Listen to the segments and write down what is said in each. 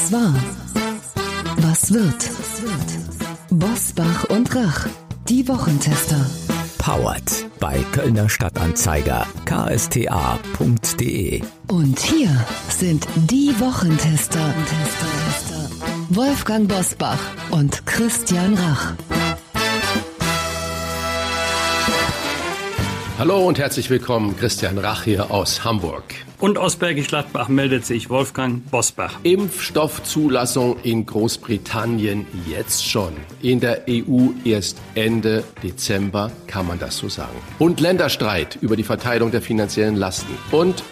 Was war? Was wird? Bosbach und Rach, die Wochentester. Powered bei Kölner Stadtanzeiger ksta.de. Und hier sind die Wochentester. Wolfgang Bosbach und Christian Rach. Hallo und herzlich willkommen, Christian Rach hier aus Hamburg. Und aus Bergisch Gladbach meldet sich Wolfgang Bosbach. Impfstoffzulassung in Großbritannien jetzt schon. In der EU erst Ende Dezember, kann man das so sagen. Und Länderstreit über die Verteilung der finanziellen Lasten. Und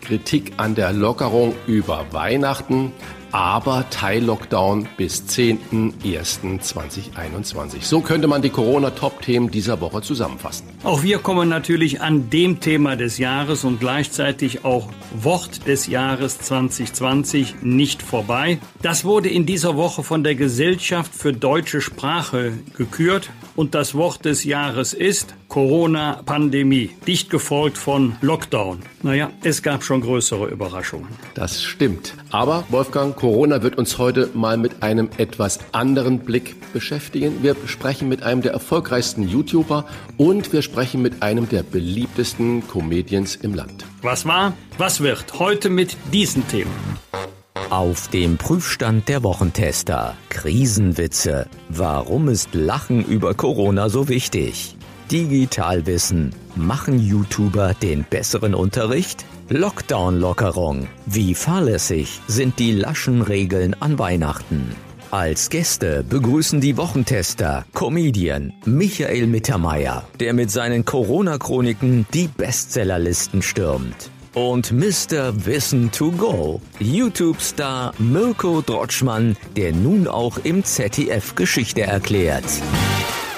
Kritik an der Lockerung über Weihnachten aber Teil-Lockdown bis 10.01.2021. So könnte man die Corona-Top-Themen dieser Woche zusammenfassen. Auch wir kommen natürlich an dem Thema des Jahres und gleichzeitig auch Wort des Jahres 2020 nicht vorbei. Das wurde in dieser Woche von der Gesellschaft für deutsche Sprache gekürt und das Wort des Jahres ist Corona-Pandemie, dicht gefolgt von Lockdown. Naja, es gab schon größere Überraschungen. Das stimmt. Aber Wolfgang, Corona wird uns heute mal mit einem etwas anderen Blick beschäftigen. Wir sprechen mit einem der erfolgreichsten YouTuber und wir sprechen mit einem der beliebtesten Comedians im Land. Was war? Was wird? Heute mit diesen Themen. Auf dem Prüfstand der Wochentester. Krisenwitze. Warum ist Lachen über Corona so wichtig? Digitalwissen. Machen YouTuber den besseren Unterricht? Lockdown-Lockerung. Wie fahrlässig sind die laschen Regeln an Weihnachten? Als Gäste begrüßen die Wochentester Comedian Michael Mittermeier, der mit seinen Corona-Chroniken die Bestsellerlisten stürmt und Mr. Wissen to Go, YouTube-Star Mirko Drotschmann, der nun auch im ZDF Geschichte erklärt.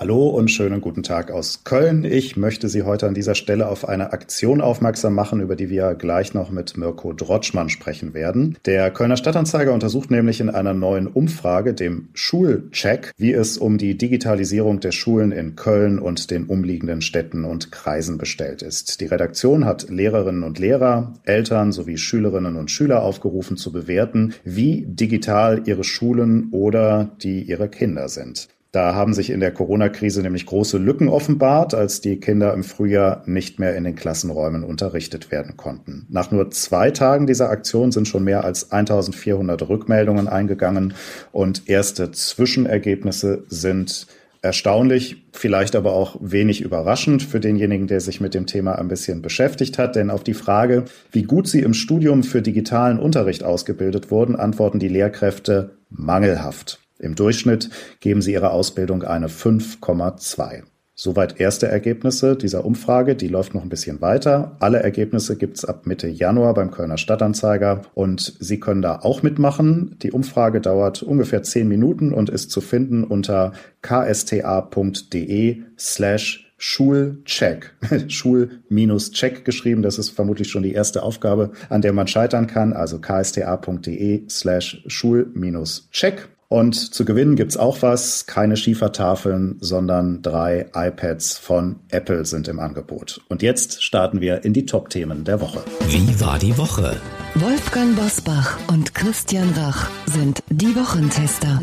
Hallo und schönen guten Tag aus Köln. Ich möchte Sie heute an dieser Stelle auf eine Aktion aufmerksam machen, über die wir gleich noch mit Mirko Drotschmann sprechen werden. Der Kölner Stadtanzeiger untersucht nämlich in einer neuen Umfrage, dem Schulcheck, wie es um die Digitalisierung der Schulen in Köln und den umliegenden Städten und Kreisen bestellt ist. Die Redaktion hat Lehrerinnen und Lehrer, Eltern sowie Schülerinnen und Schüler aufgerufen zu bewerten, wie digital ihre Schulen oder die ihrer Kinder sind. Da haben sich in der Corona-Krise nämlich große Lücken offenbart, als die Kinder im Frühjahr nicht mehr in den Klassenräumen unterrichtet werden konnten. Nach nur zwei Tagen dieser Aktion sind schon mehr als 1400 Rückmeldungen eingegangen und erste Zwischenergebnisse sind erstaunlich, vielleicht aber auch wenig überraschend für denjenigen, der sich mit dem Thema ein bisschen beschäftigt hat. Denn auf die Frage, wie gut sie im Studium für digitalen Unterricht ausgebildet wurden, antworten die Lehrkräfte mangelhaft. Im Durchschnitt geben sie ihrer Ausbildung eine 5,2. Soweit erste Ergebnisse dieser Umfrage. Die läuft noch ein bisschen weiter. Alle Ergebnisse gibt's ab Mitte Januar beim Kölner Stadtanzeiger und Sie können da auch mitmachen. Die Umfrage dauert ungefähr zehn Minuten und ist zu finden unter ksta.de slash Schulcheck. Schul-Check geschrieben. Das ist vermutlich schon die erste Aufgabe, an der man scheitern kann. Also ksta.de slash Schul-Check. Und zu gewinnen gibt's auch was. Keine Schiefertafeln, sondern drei iPads von Apple sind im Angebot. Und jetzt starten wir in die Top-Themen der Woche. Wie war die Woche? Wolfgang Bosbach und Christian Rach sind die Wochentester.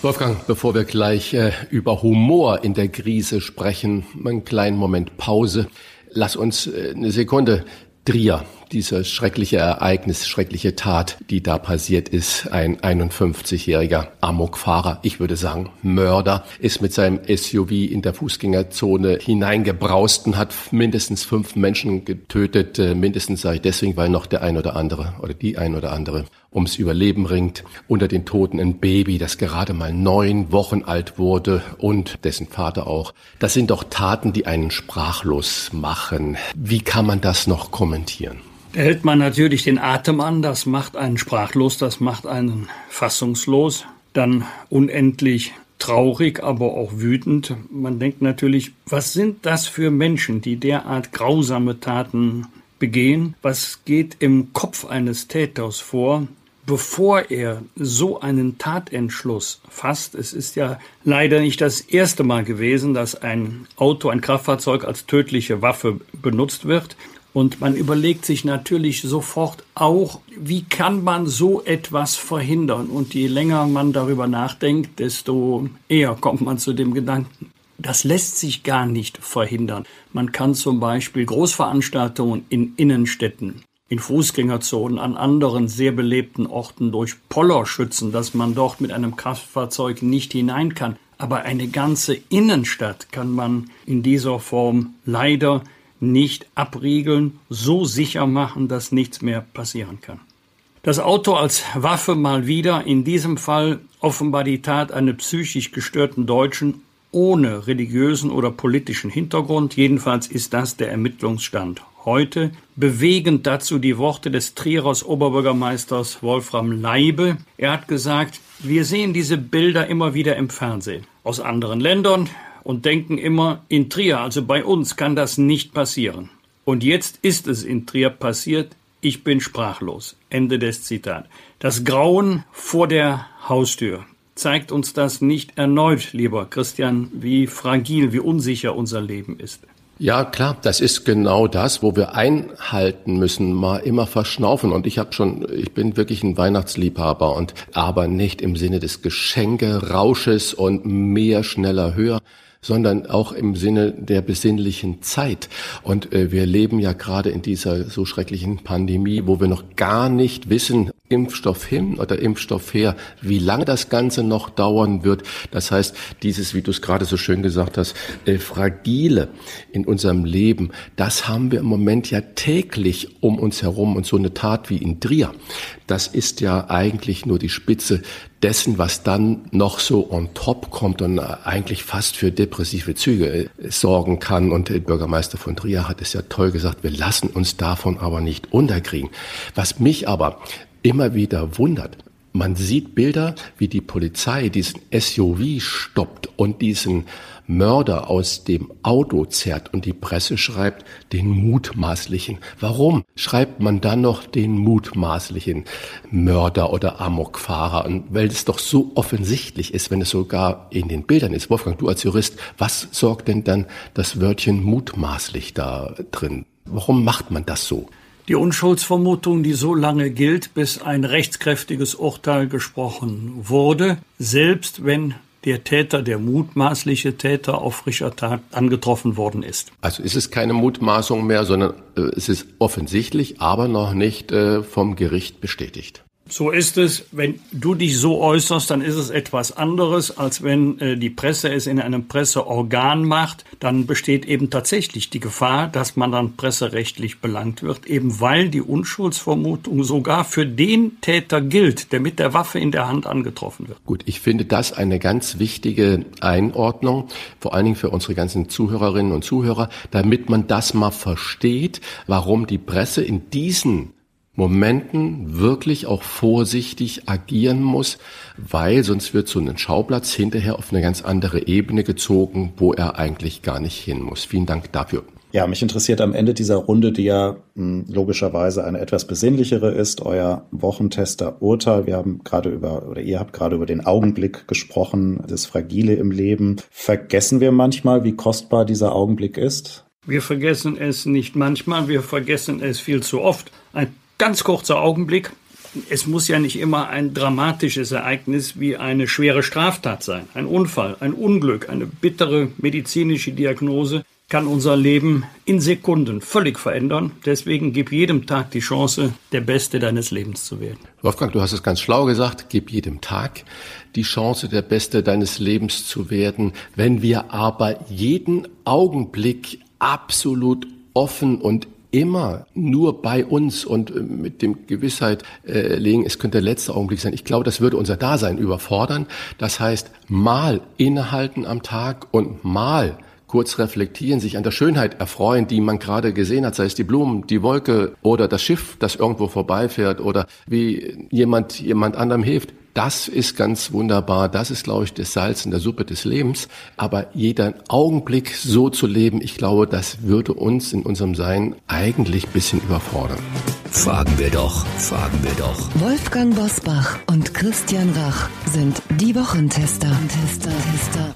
Wolfgang, bevor wir gleich äh, über Humor in der Krise sprechen, einen kleinen Moment Pause. Lass uns äh, eine Sekunde Trier dieses schreckliche Ereignis, schreckliche Tat, die da passiert ist. Ein 51-jähriger Amokfahrer, ich würde sagen Mörder, ist mit seinem SUV in der Fußgängerzone hineingebraust und hat mindestens fünf Menschen getötet. Äh, mindestens sage ich deswegen, weil noch der ein oder andere oder die ein oder andere ums Überleben ringt. Unter den Toten ein Baby, das gerade mal neun Wochen alt wurde und dessen Vater auch. Das sind doch Taten, die einen sprachlos machen. Wie kann man das noch kommentieren? Da hält man natürlich den Atem an, das macht einen sprachlos, das macht einen fassungslos, dann unendlich traurig, aber auch wütend. Man denkt natürlich, was sind das für Menschen, die derart grausame Taten begehen? Was geht im Kopf eines Täters vor? bevor er so einen Tatentschluss fasst, es ist ja leider nicht das erste Mal gewesen, dass ein Auto, ein Kraftfahrzeug als tödliche Waffe benutzt wird. Und man überlegt sich natürlich sofort auch, wie kann man so etwas verhindern? Und je länger man darüber nachdenkt, desto eher kommt man zu dem Gedanken. Das lässt sich gar nicht verhindern. Man kann zum Beispiel Großveranstaltungen in Innenstädten, in Fußgängerzonen, an anderen sehr belebten Orten durch Poller schützen, dass man dort mit einem Kraftfahrzeug nicht hinein kann. Aber eine ganze Innenstadt kann man in dieser Form leider nicht abriegeln, so sicher machen, dass nichts mehr passieren kann. Das Auto als Waffe mal wieder, in diesem Fall offenbar die Tat eines psychisch gestörten Deutschen ohne religiösen oder politischen Hintergrund. Jedenfalls ist das der Ermittlungsstand heute. Bewegend dazu die Worte des Trierer Oberbürgermeisters Wolfram Leibe. Er hat gesagt, wir sehen diese Bilder immer wieder im Fernsehen aus anderen Ländern und denken immer, in Trier, also bei uns, kann das nicht passieren. Und jetzt ist es in Trier passiert. Ich bin sprachlos. Ende des Zitat. Das Grauen vor der Haustür. Zeigt uns das nicht erneut, lieber Christian, wie fragil, wie unsicher unser Leben ist? Ja, klar, das ist genau das, wo wir einhalten müssen, mal immer verschnaufen. Und ich habe schon, ich bin wirklich ein Weihnachtsliebhaber und aber nicht im Sinne des Geschenke-Rausches und mehr, schneller, höher, sondern auch im Sinne der besinnlichen Zeit. Und äh, wir leben ja gerade in dieser so schrecklichen Pandemie, wo wir noch gar nicht wissen, Impfstoff hin oder Impfstoff her, wie lange das Ganze noch dauern wird. Das heißt, dieses, wie du es gerade so schön gesagt hast, äh, fragile in unserem Leben, das haben wir im Moment ja täglich um uns herum und so eine Tat wie in Trier, das ist ja eigentlich nur die Spitze dessen, was dann noch so on top kommt und eigentlich fast für depressive Züge äh, sorgen kann. Und der Bürgermeister von Trier hat es ja toll gesagt, wir lassen uns davon aber nicht unterkriegen. Was mich aber immer wieder wundert, man sieht Bilder, wie die Polizei diesen SUV stoppt und diesen Mörder aus dem Auto zerrt und die Presse schreibt den mutmaßlichen. Warum schreibt man dann noch den mutmaßlichen Mörder oder Amokfahrer? Und weil es doch so offensichtlich ist, wenn es sogar in den Bildern ist. Wolfgang, du als Jurist, was sorgt denn dann das Wörtchen mutmaßlich da drin? Warum macht man das so? Die Unschuldsvermutung, die so lange gilt, bis ein rechtskräftiges Urteil gesprochen wurde, selbst wenn der Täter, der mutmaßliche Täter auf frischer Tat angetroffen worden ist. Also ist es keine Mutmaßung mehr, sondern äh, es ist offensichtlich, aber noch nicht äh, vom Gericht bestätigt. So ist es. Wenn du dich so äußerst, dann ist es etwas anderes, als wenn äh, die Presse es in einem Presseorgan macht. Dann besteht eben tatsächlich die Gefahr, dass man dann presserechtlich belangt wird, eben weil die Unschuldsvermutung sogar für den Täter gilt, der mit der Waffe in der Hand angetroffen wird. Gut, ich finde das eine ganz wichtige Einordnung, vor allen Dingen für unsere ganzen Zuhörerinnen und Zuhörer, damit man das mal versteht, warum die Presse in diesen Momenten wirklich auch vorsichtig agieren muss, weil sonst wird so ein Schauplatz hinterher auf eine ganz andere Ebene gezogen, wo er eigentlich gar nicht hin muss. Vielen Dank dafür. Ja, mich interessiert am Ende dieser Runde, die ja mh, hm, logischerweise eine etwas besinnlichere ist, euer Wochentester-Urteil. Wir haben gerade über, oder ihr habt gerade über den Augenblick gesprochen, das Fragile im Leben. Vergessen wir manchmal, wie kostbar dieser Augenblick ist? Wir vergessen es nicht manchmal, wir vergessen es viel zu oft. Ein ganz kurzer Augenblick. Es muss ja nicht immer ein dramatisches Ereignis wie eine schwere Straftat sein. Ein Unfall, ein Unglück, eine bittere medizinische Diagnose kann unser Leben in Sekunden völlig verändern. Deswegen gib jedem Tag die Chance, der Beste deines Lebens zu werden. Wolfgang, du hast es ganz schlau gesagt, gib jedem Tag die Chance, der Beste deines Lebens zu werden. Wenn wir aber jeden Augenblick absolut offen und immer nur bei uns und äh, mit dem Gewissheit äh, legen, es könnte der letzte Augenblick sein. Ich glaube, das würde unser Dasein überfordern. Das heißt, mal innehalten am Tag und mal kurz reflektieren, sich an der Schönheit erfreuen, die man gerade gesehen hat, sei es die Blumen, die Wolke oder das Schiff, das irgendwo vorbeifährt oder wie jemand jemand anderem hilft. Das ist ganz wunderbar. Das ist, glaube ich, das Salz in der Suppe des Lebens. Aber jeder Augenblick so zu leben, ich glaube, das würde uns in unserem Sein eigentlich ein bisschen überfordern. Fragen wir doch, fragen wir doch. Wolfgang Bosbach und Christian Rach sind die Wochentester. Tester, Tester.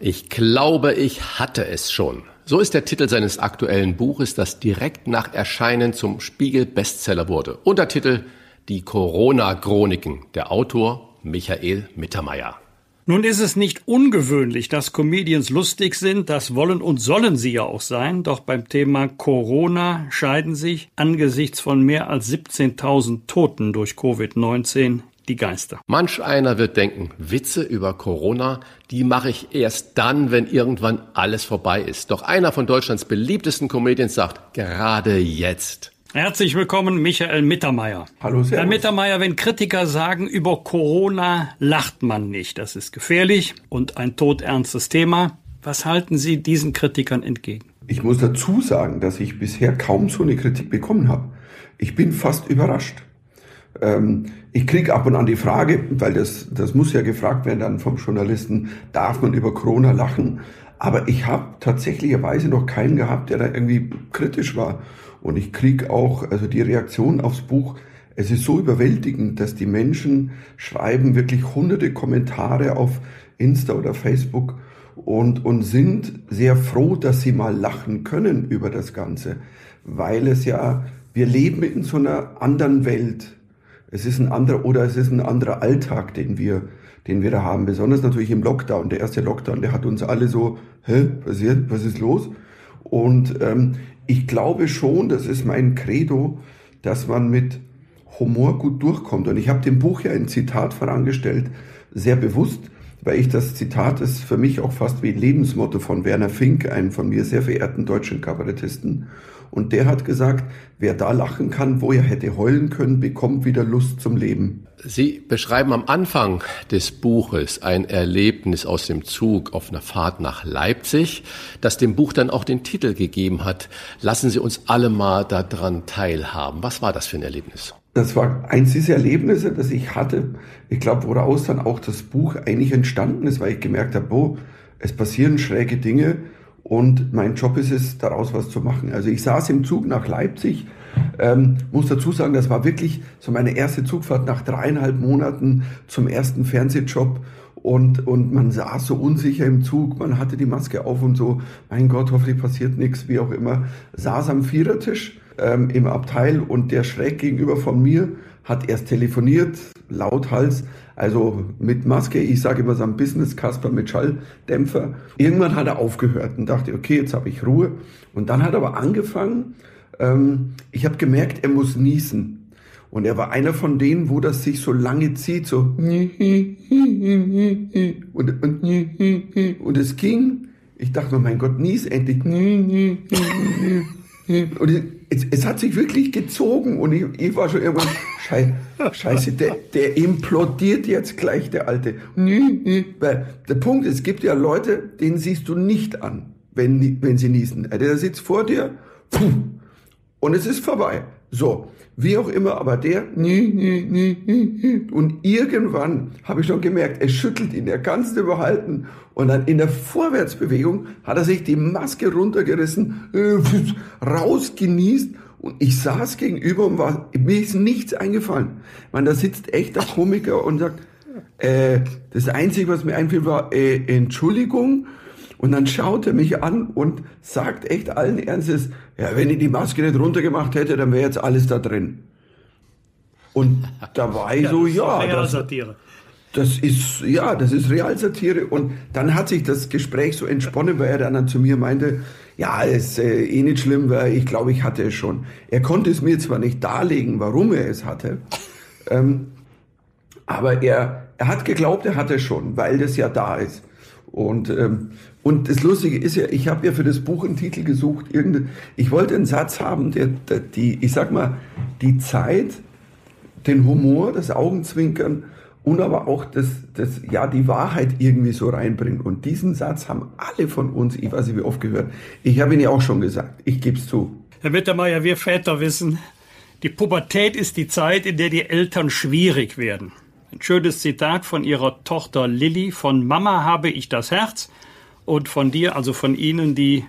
Ich glaube, ich hatte es schon. So ist der Titel seines aktuellen Buches, das direkt nach Erscheinen zum Spiegel Bestseller wurde. Untertitel Die Corona-Chroniken. Der Autor Michael Mittermeier. Nun ist es nicht ungewöhnlich, dass Comedians lustig sind, das wollen und sollen sie ja auch sein, doch beim Thema Corona scheiden sich angesichts von mehr als 17.000 Toten durch Covid-19 die Geister. Manch einer wird denken, Witze über Corona, die mache ich erst dann, wenn irgendwann alles vorbei ist. Doch einer von Deutschlands beliebtesten Comedians sagt, gerade jetzt. Herzlich willkommen, Michael Mittermeier. Hallo, Servus. Herr Mittermeier, wenn Kritiker sagen, über Corona lacht man nicht, das ist gefährlich und ein todernstes Thema. Was halten Sie diesen Kritikern entgegen? Ich muss dazu sagen, dass ich bisher kaum so eine Kritik bekommen habe. Ich bin fast überrascht. Ähm, ich kriege ab und an die Frage, weil das, das muss ja gefragt werden dann vom Journalisten, darf man über Corona lachen? Aber ich habe tatsächlicherweise noch keinen gehabt, der da irgendwie kritisch war. Und ich krieg auch, also die Reaktion aufs Buch, es ist so überwältigend, dass die Menschen schreiben wirklich hunderte Kommentare auf Insta oder Facebook und, und sind sehr froh, dass sie mal lachen können über das Ganze, weil es ja, wir leben in so einer anderen Welt. Es ist ein anderer, oder es ist ein anderer Alltag, den wir, den wir da haben. Besonders natürlich im Lockdown. Der erste Lockdown, der hat uns alle so, hä, was ist, was ist los? Und ähm, ich glaube schon, das ist mein Credo, dass man mit Humor gut durchkommt. Und ich habe dem Buch ja ein Zitat vorangestellt, sehr bewusst, weil ich das Zitat ist für mich auch fast wie ein Lebensmotto von Werner Fink, einem von mir sehr verehrten deutschen Kabarettisten. Und der hat gesagt, wer da lachen kann, wo er hätte heulen können, bekommt wieder Lust zum Leben. Sie beschreiben am Anfang des Buches ein Erlebnis aus dem Zug auf einer Fahrt nach Leipzig, das dem Buch dann auch den Titel gegeben hat. Lassen Sie uns alle mal daran teilhaben. Was war das für ein Erlebnis? Das war eins dieser Erlebnisse, das ich hatte. Ich glaube, woraus dann auch das Buch eigentlich entstanden ist, weil ich gemerkt habe, oh, es passieren schräge Dinge und mein Job ist es, daraus was zu machen. Also ich saß im Zug nach Leipzig, ähm, muss dazu sagen, das war wirklich so meine erste Zugfahrt nach dreieinhalb Monaten zum ersten Fernsehjob. Und, und man saß so unsicher im Zug, man hatte die Maske auf und so, mein Gott, hoffentlich passiert nichts, wie auch immer, saß am Vierertisch ähm, im Abteil und der schräg gegenüber von mir hat erst telefoniert, lauthals, also mit Maske, ich sage immer so ein Business Casper mit Schalldämpfer. Irgendwann hat er aufgehört und dachte, okay, jetzt habe ich Ruhe. Und dann hat er aber angefangen, ähm, ich habe gemerkt, er muss niesen. Und er war einer von denen, wo das sich so lange zieht, so und, und, und es ging. Ich dachte mir, mein Gott, nies endlich. Und es, es, hat sich wirklich gezogen und ich, ich war schon irgendwann, Schei, scheiße, der, der implodiert jetzt gleich, der Alte. Weil der Punkt ist, es gibt ja Leute, denen siehst du nicht an, wenn, wenn sie niesen. Der sitzt vor dir und es ist vorbei. So, wie auch immer, aber der und irgendwann habe ich schon gemerkt, er schüttelt ihn, er kann es überhalten und dann in der Vorwärtsbewegung hat er sich die Maske runtergerissen, rausgenießt und ich saß gegenüber und war, mir ist nichts eingefallen. Man, da sitzt echt der Komiker und sagt, äh, das Einzige, was mir einfiel, war äh, Entschuldigung. Und dann schaut er mich an und sagt echt allen Ernstes, ja, wenn ich die Maske nicht runtergemacht hätte, dann wäre jetzt alles da drin. Und da war ich ja, so, ja, das, das ist, ja, das ist Realsatire. Und dann hat sich das Gespräch so entsponnen, weil er dann zu mir meinte, ja, ist äh, eh nicht schlimm, weil ich glaube, ich hatte es schon. Er konnte es mir zwar nicht darlegen, warum er es hatte, ähm, aber er, er hat geglaubt, er hatte es schon, weil das ja da ist. Und, ähm, und das Lustige ist ja, ich habe ja für das Buch einen Titel gesucht. Irgende, ich wollte einen Satz haben, der, der die, ich sag mal, die Zeit, den Humor, das Augenzwinkern und aber auch das, das, ja, die Wahrheit irgendwie so reinbringt. Und diesen Satz haben alle von uns, ich weiß nicht wie oft gehört, ich habe ihn ja auch schon gesagt, ich gebe es zu. Herr Mittermeier, wir Väter wissen, die Pubertät ist die Zeit, in der die Eltern schwierig werden. Ein schönes Zitat von ihrer Tochter Lilly. Von Mama habe ich das Herz und von dir, also von Ihnen, die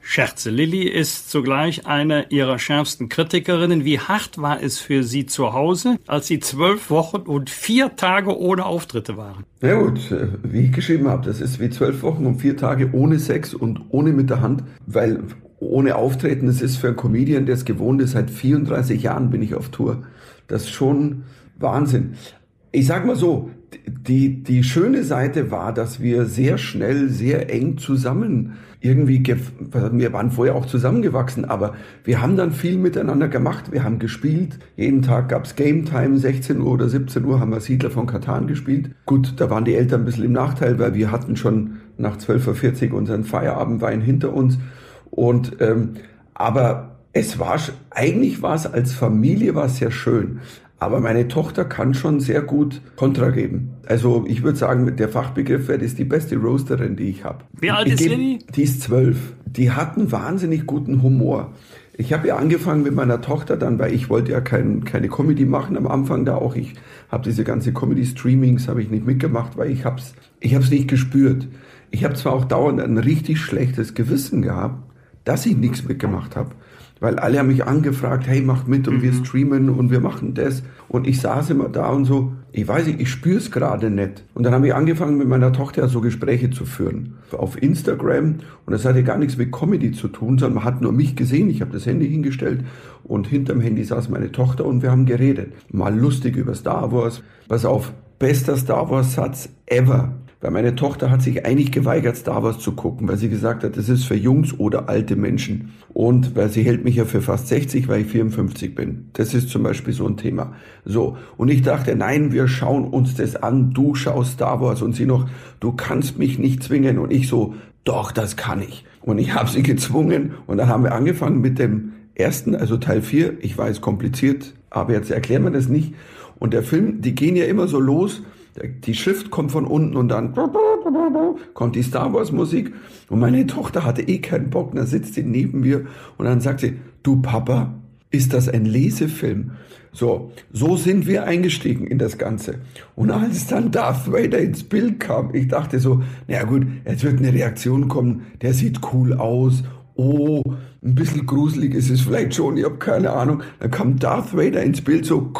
Scherze. Lilly ist zugleich eine ihrer schärfsten Kritikerinnen. Wie hart war es für Sie zu Hause, als Sie zwölf Wochen und vier Tage ohne Auftritte waren? Ja gut, wie ich geschrieben habe, das ist wie zwölf Wochen und vier Tage ohne Sex und ohne mit der Hand, weil ohne Auftreten, das ist für einen Comedian, der es gewohnt ist, seit 34 Jahren bin ich auf Tour. Das ist schon Wahnsinn. Ich sag mal so, die, die schöne Seite war, dass wir sehr schnell, sehr eng zusammen irgendwie, wir waren vorher auch zusammengewachsen, aber wir haben dann viel miteinander gemacht. Wir haben gespielt. Jeden Tag gab's Game Time, 16 Uhr oder 17 Uhr haben wir Siedler von Katan gespielt. Gut, da waren die Eltern ein bisschen im Nachteil, weil wir hatten schon nach 12.40 Uhr unseren Feierabendwein hinter uns. Und ähm, aber es war eigentlich war es als Familie war es sehr schön. Aber meine Tochter kann schon sehr gut Kontra geben. Also ich würde sagen, der Fachbegriff wäre, ist die beste Roasterin, die ich habe. Wie alt ist Lilly? Die ist zwölf. Die hat einen wahnsinnig guten Humor. Ich habe ja angefangen mit meiner Tochter dann, weil ich wollte ja kein, keine Comedy machen am Anfang da auch. Ich habe diese ganze Comedy-Streamings habe ich nicht mitgemacht, weil ich hab's, ich hab's nicht gespürt. Ich habe zwar auch dauernd ein richtig schlechtes Gewissen gehabt, dass ich nichts mitgemacht habe. Weil alle haben mich angefragt, hey, mach mit und mhm. wir streamen und wir machen das. Und ich saß immer da und so, ich weiß nicht, ich spür's gerade nicht. Und dann habe ich angefangen mit meiner Tochter so Gespräche zu führen. Auf Instagram. Und das hatte gar nichts mit Comedy zu tun, sondern man hat nur mich gesehen. Ich habe das Handy hingestellt und hinterm Handy saß meine Tochter und wir haben geredet. Mal lustig über Star Wars. Pass auf, bester Star Wars Satz ever. Weil meine Tochter hat sich eigentlich geweigert, Star Wars zu gucken, weil sie gesagt hat, das ist für Jungs oder alte Menschen. Und weil sie hält mich ja für fast 60, weil ich 54 bin. Das ist zum Beispiel so ein Thema. So. Und ich dachte, nein, wir schauen uns das an. Du schaust Star Wars. Und sie noch, du kannst mich nicht zwingen. Und ich so, doch, das kann ich. Und ich habe sie gezwungen. Und dann haben wir angefangen mit dem ersten, also Teil 4. Ich weiß, kompliziert, aber jetzt erklären wir das nicht. Und der Film, die gehen ja immer so los die Schrift kommt von unten und dann kommt die Star Wars Musik und meine Tochter hatte eh keinen Bock, da sitzt sie neben mir und dann sagt sie, du Papa, ist das ein Lesefilm? So, so sind wir eingestiegen in das Ganze. Und als dann Darth Vader ins Bild kam, ich dachte so, naja gut, jetzt wird eine Reaktion kommen, der sieht cool aus, oh, ein bisschen gruselig ist es vielleicht schon, ich habe keine Ahnung. Dann kam Darth Vader ins Bild so,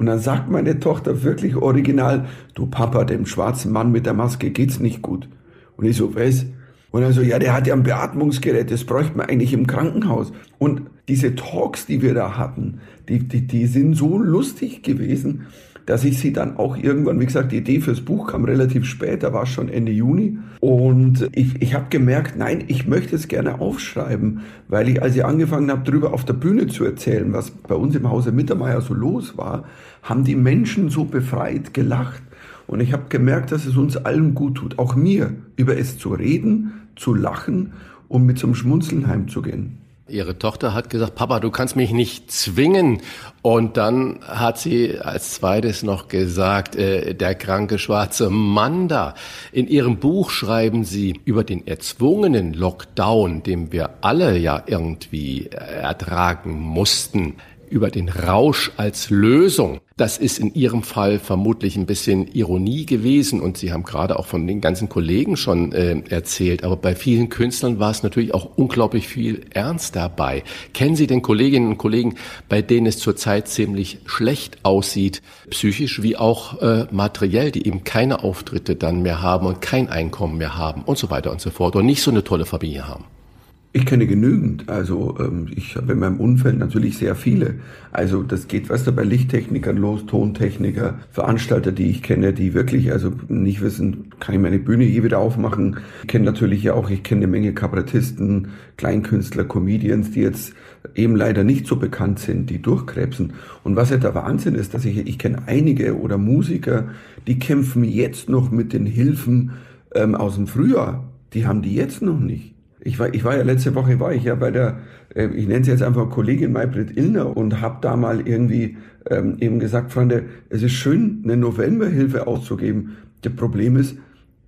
und dann sagt meine Tochter wirklich original, du Papa, dem schwarzen Mann mit der Maske geht's nicht gut. Und ich so, was? Und er so, ja, der hat ja ein Beatmungsgerät, das bräuchte man eigentlich im Krankenhaus. Und diese Talks, die wir da hatten, die, die, die sind so lustig gewesen dass ich sie dann auch irgendwann, wie gesagt, die Idee fürs Buch kam relativ spät, da war es schon Ende Juni. Und ich, ich habe gemerkt, nein, ich möchte es gerne aufschreiben, weil ich, als ich angefangen habe, darüber auf der Bühne zu erzählen, was bei uns im Hause Mittermeier so los war, haben die Menschen so befreit gelacht. Und ich habe gemerkt, dass es uns allen gut tut, auch mir, über es zu reden, zu lachen und mit zum Schmunzeln heimzugehen. Ihre Tochter hat gesagt, Papa, du kannst mich nicht zwingen. Und dann hat sie als zweites noch gesagt, äh, der kranke schwarze Mann da. In ihrem Buch schreiben sie über den erzwungenen Lockdown, den wir alle ja irgendwie ertragen mussten über den Rausch als Lösung. Das ist in Ihrem Fall vermutlich ein bisschen Ironie gewesen und Sie haben gerade auch von den ganzen Kollegen schon äh, erzählt, aber bei vielen Künstlern war es natürlich auch unglaublich viel Ernst dabei. Kennen Sie denn Kolleginnen und Kollegen, bei denen es zurzeit ziemlich schlecht aussieht, psychisch wie auch äh, materiell, die eben keine Auftritte dann mehr haben und kein Einkommen mehr haben und so weiter und so fort und nicht so eine tolle Familie haben? Ich kenne genügend. Also ähm, ich habe in meinem Umfeld natürlich sehr viele. Also das geht, weißt du, bei Lichttechnikern los, Tontechniker, Veranstalter, die ich kenne, die wirklich also nicht wissen, kann ich meine Bühne je wieder aufmachen. Ich kenne natürlich ja auch, ich kenne eine Menge Kabarettisten, Kleinkünstler, Comedians, die jetzt eben leider nicht so bekannt sind, die durchkrebsen. Und was ja der Wahnsinn ist, dass ich, ich kenne einige oder Musiker, die kämpfen jetzt noch mit den Hilfen ähm, aus dem Frühjahr. Die haben die jetzt noch nicht. Ich war, ich war ja letzte Woche war ich ja bei der, äh, ich nenne sie jetzt einfach Kollegin Maybrit Illner und habe da mal irgendwie ähm, eben gesagt, Freunde, es ist schön, eine Novemberhilfe auszugeben. Das Problem ist,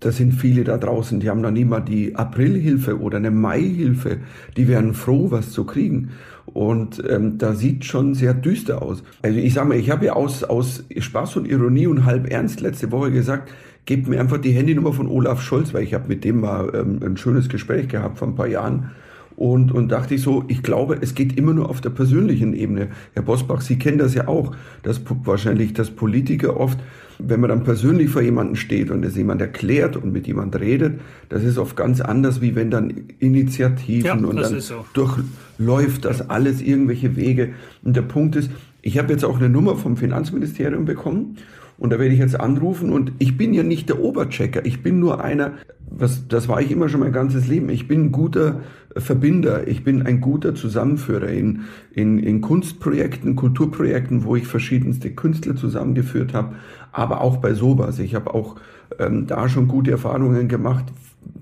da sind viele da draußen, die haben noch nie mal die Aprilhilfe oder eine Maihilfe. Die wären froh, was zu kriegen. Und ähm, da sieht schon sehr düster aus. Also ich sage mal, ich habe ja aus, aus Spaß und Ironie und halb ernst letzte Woche gesagt, gebt mir einfach die Handynummer von Olaf Scholz, weil ich habe mit dem mal ähm, ein schönes Gespräch gehabt vor ein paar Jahren. Und, und dachte ich so, ich glaube, es geht immer nur auf der persönlichen Ebene. Herr Bosbach, Sie kennen das ja auch, dass wahrscheinlich, dass Politiker oft, wenn man dann persönlich vor jemanden steht und es jemand erklärt und mit jemand redet, das ist oft ganz anders, wie wenn dann Initiativen ja, und dann so. durchläuft das alles irgendwelche Wege. Und der Punkt ist, ich habe jetzt auch eine Nummer vom Finanzministerium bekommen und da werde ich jetzt anrufen und ich bin ja nicht der Oberchecker, ich bin nur einer, was, das war ich immer schon mein ganzes Leben. Ich bin ein guter Verbinder, ich bin ein guter Zusammenführer in, in, in Kunstprojekten, Kulturprojekten, wo ich verschiedenste Künstler zusammengeführt habe, aber auch bei sowas. Ich habe auch ähm, da schon gute Erfahrungen gemacht,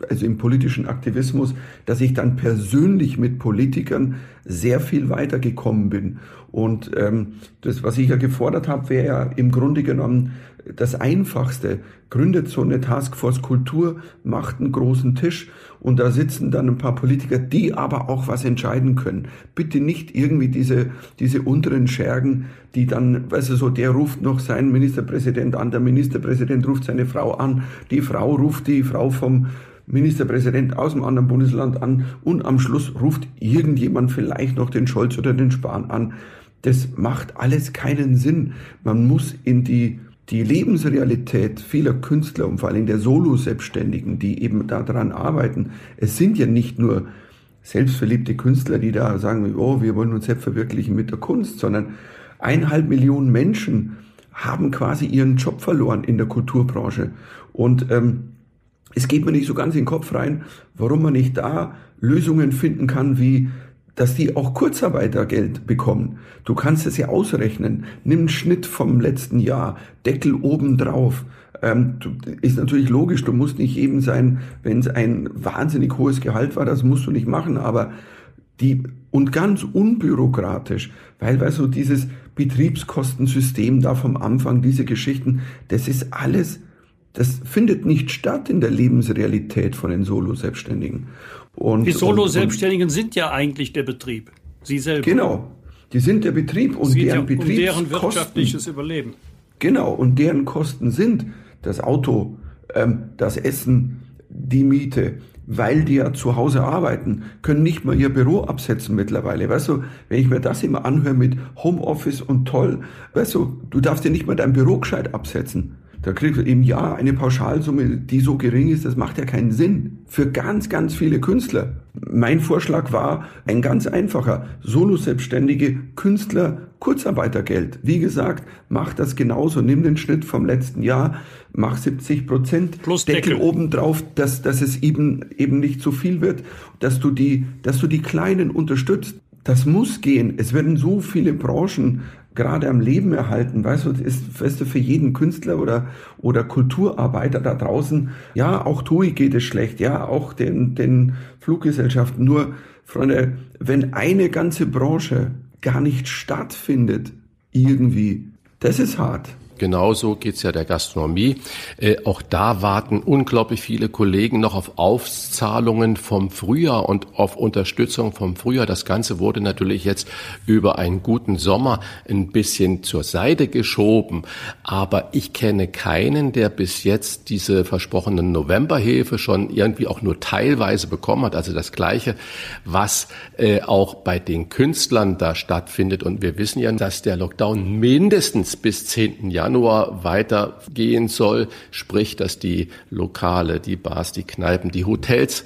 also im politischen Aktivismus, dass ich dann persönlich mit Politikern sehr viel weitergekommen bin. Und ähm, das, was ich ja gefordert habe, wäre ja im Grunde genommen das Einfachste. Gründet so eine Taskforce Kultur, macht einen großen Tisch und da sitzen dann ein paar Politiker, die aber auch was entscheiden können. Bitte nicht irgendwie diese, diese unteren Schergen, die dann, weißt du, so, der ruft noch seinen Ministerpräsident an, der Ministerpräsident ruft seine Frau an, die Frau ruft die Frau vom Ministerpräsident aus dem anderen Bundesland an und am Schluss ruft irgendjemand vielleicht noch den Scholz oder den Spahn an. Das macht alles keinen Sinn. Man muss in die, die Lebensrealität vieler Künstler und vor allem der Solo-Selbstständigen, die eben daran arbeiten. Es sind ja nicht nur selbstverliebte Künstler, die da sagen, oh, wir wollen uns selbst verwirklichen mit der Kunst, sondern eineinhalb Millionen Menschen haben quasi ihren Job verloren in der Kulturbranche. Und ähm, es geht mir nicht so ganz in den Kopf rein, warum man nicht da Lösungen finden kann, wie dass die auch Kurzarbeitergeld bekommen. Du kannst es ja ausrechnen. Nimm einen Schnitt vom letzten Jahr, Deckel oben drauf. Ähm, ist natürlich logisch, du musst nicht eben sein, wenn es ein wahnsinnig hohes Gehalt war, das musst du nicht machen, aber die, und ganz unbürokratisch, weil, weißt du, dieses Betriebskostensystem da vom Anfang, diese Geschichten, das ist alles das findet nicht statt in der Lebensrealität von den Solo-Selbstständigen. Und, die Solo-Selbstständigen sind ja eigentlich der Betrieb. Sie selber. Genau. Die sind der Betrieb und deren ja um deren wirtschaftliches Überleben. Genau. Und deren Kosten sind das Auto, ähm, das Essen, die Miete, weil die ja zu Hause arbeiten, können nicht mal ihr Büro absetzen mittlerweile. Weißt du, wenn ich mir das immer anhöre mit Homeoffice und toll, weißt du, du darfst dir nicht mal dein Büro gescheit absetzen. Da kriegst du im Jahr eine Pauschalsumme, die so gering ist, das macht ja keinen Sinn. Für ganz, ganz viele Künstler. Mein Vorschlag war ein ganz einfacher. Solo-selbstständige Künstler Kurzarbeitergeld. Wie gesagt, mach das genauso. Nimm den Schnitt vom letzten Jahr, mach 70 Prozent. Plus Deckel, Deckel obendrauf, dass, dass es eben, eben nicht zu viel wird, dass du die, dass du die Kleinen unterstützt. Das muss gehen. Es werden so viele Branchen gerade am Leben erhalten. Weißt du, ist weißt du, für jeden Künstler oder, oder Kulturarbeiter da draußen, ja, auch TUI geht es schlecht, ja, auch den, den Fluggesellschaften. Nur, Freunde, wenn eine ganze Branche gar nicht stattfindet, irgendwie, das ist hart. Genauso geht's ja der Gastronomie. Äh, auch da warten unglaublich viele Kollegen noch auf Auszahlungen vom Frühjahr und auf Unterstützung vom Frühjahr. Das Ganze wurde natürlich jetzt über einen guten Sommer ein bisschen zur Seite geschoben. Aber ich kenne keinen, der bis jetzt diese versprochenen Novemberhilfe schon irgendwie auch nur teilweise bekommen hat. Also das Gleiche, was äh, auch bei den Künstlern da stattfindet. Und wir wissen ja, dass der Lockdown mindestens bis 10. Januar Januar weitergehen soll, sprich, dass die Lokale, die Bars, die Kneipen, die Hotels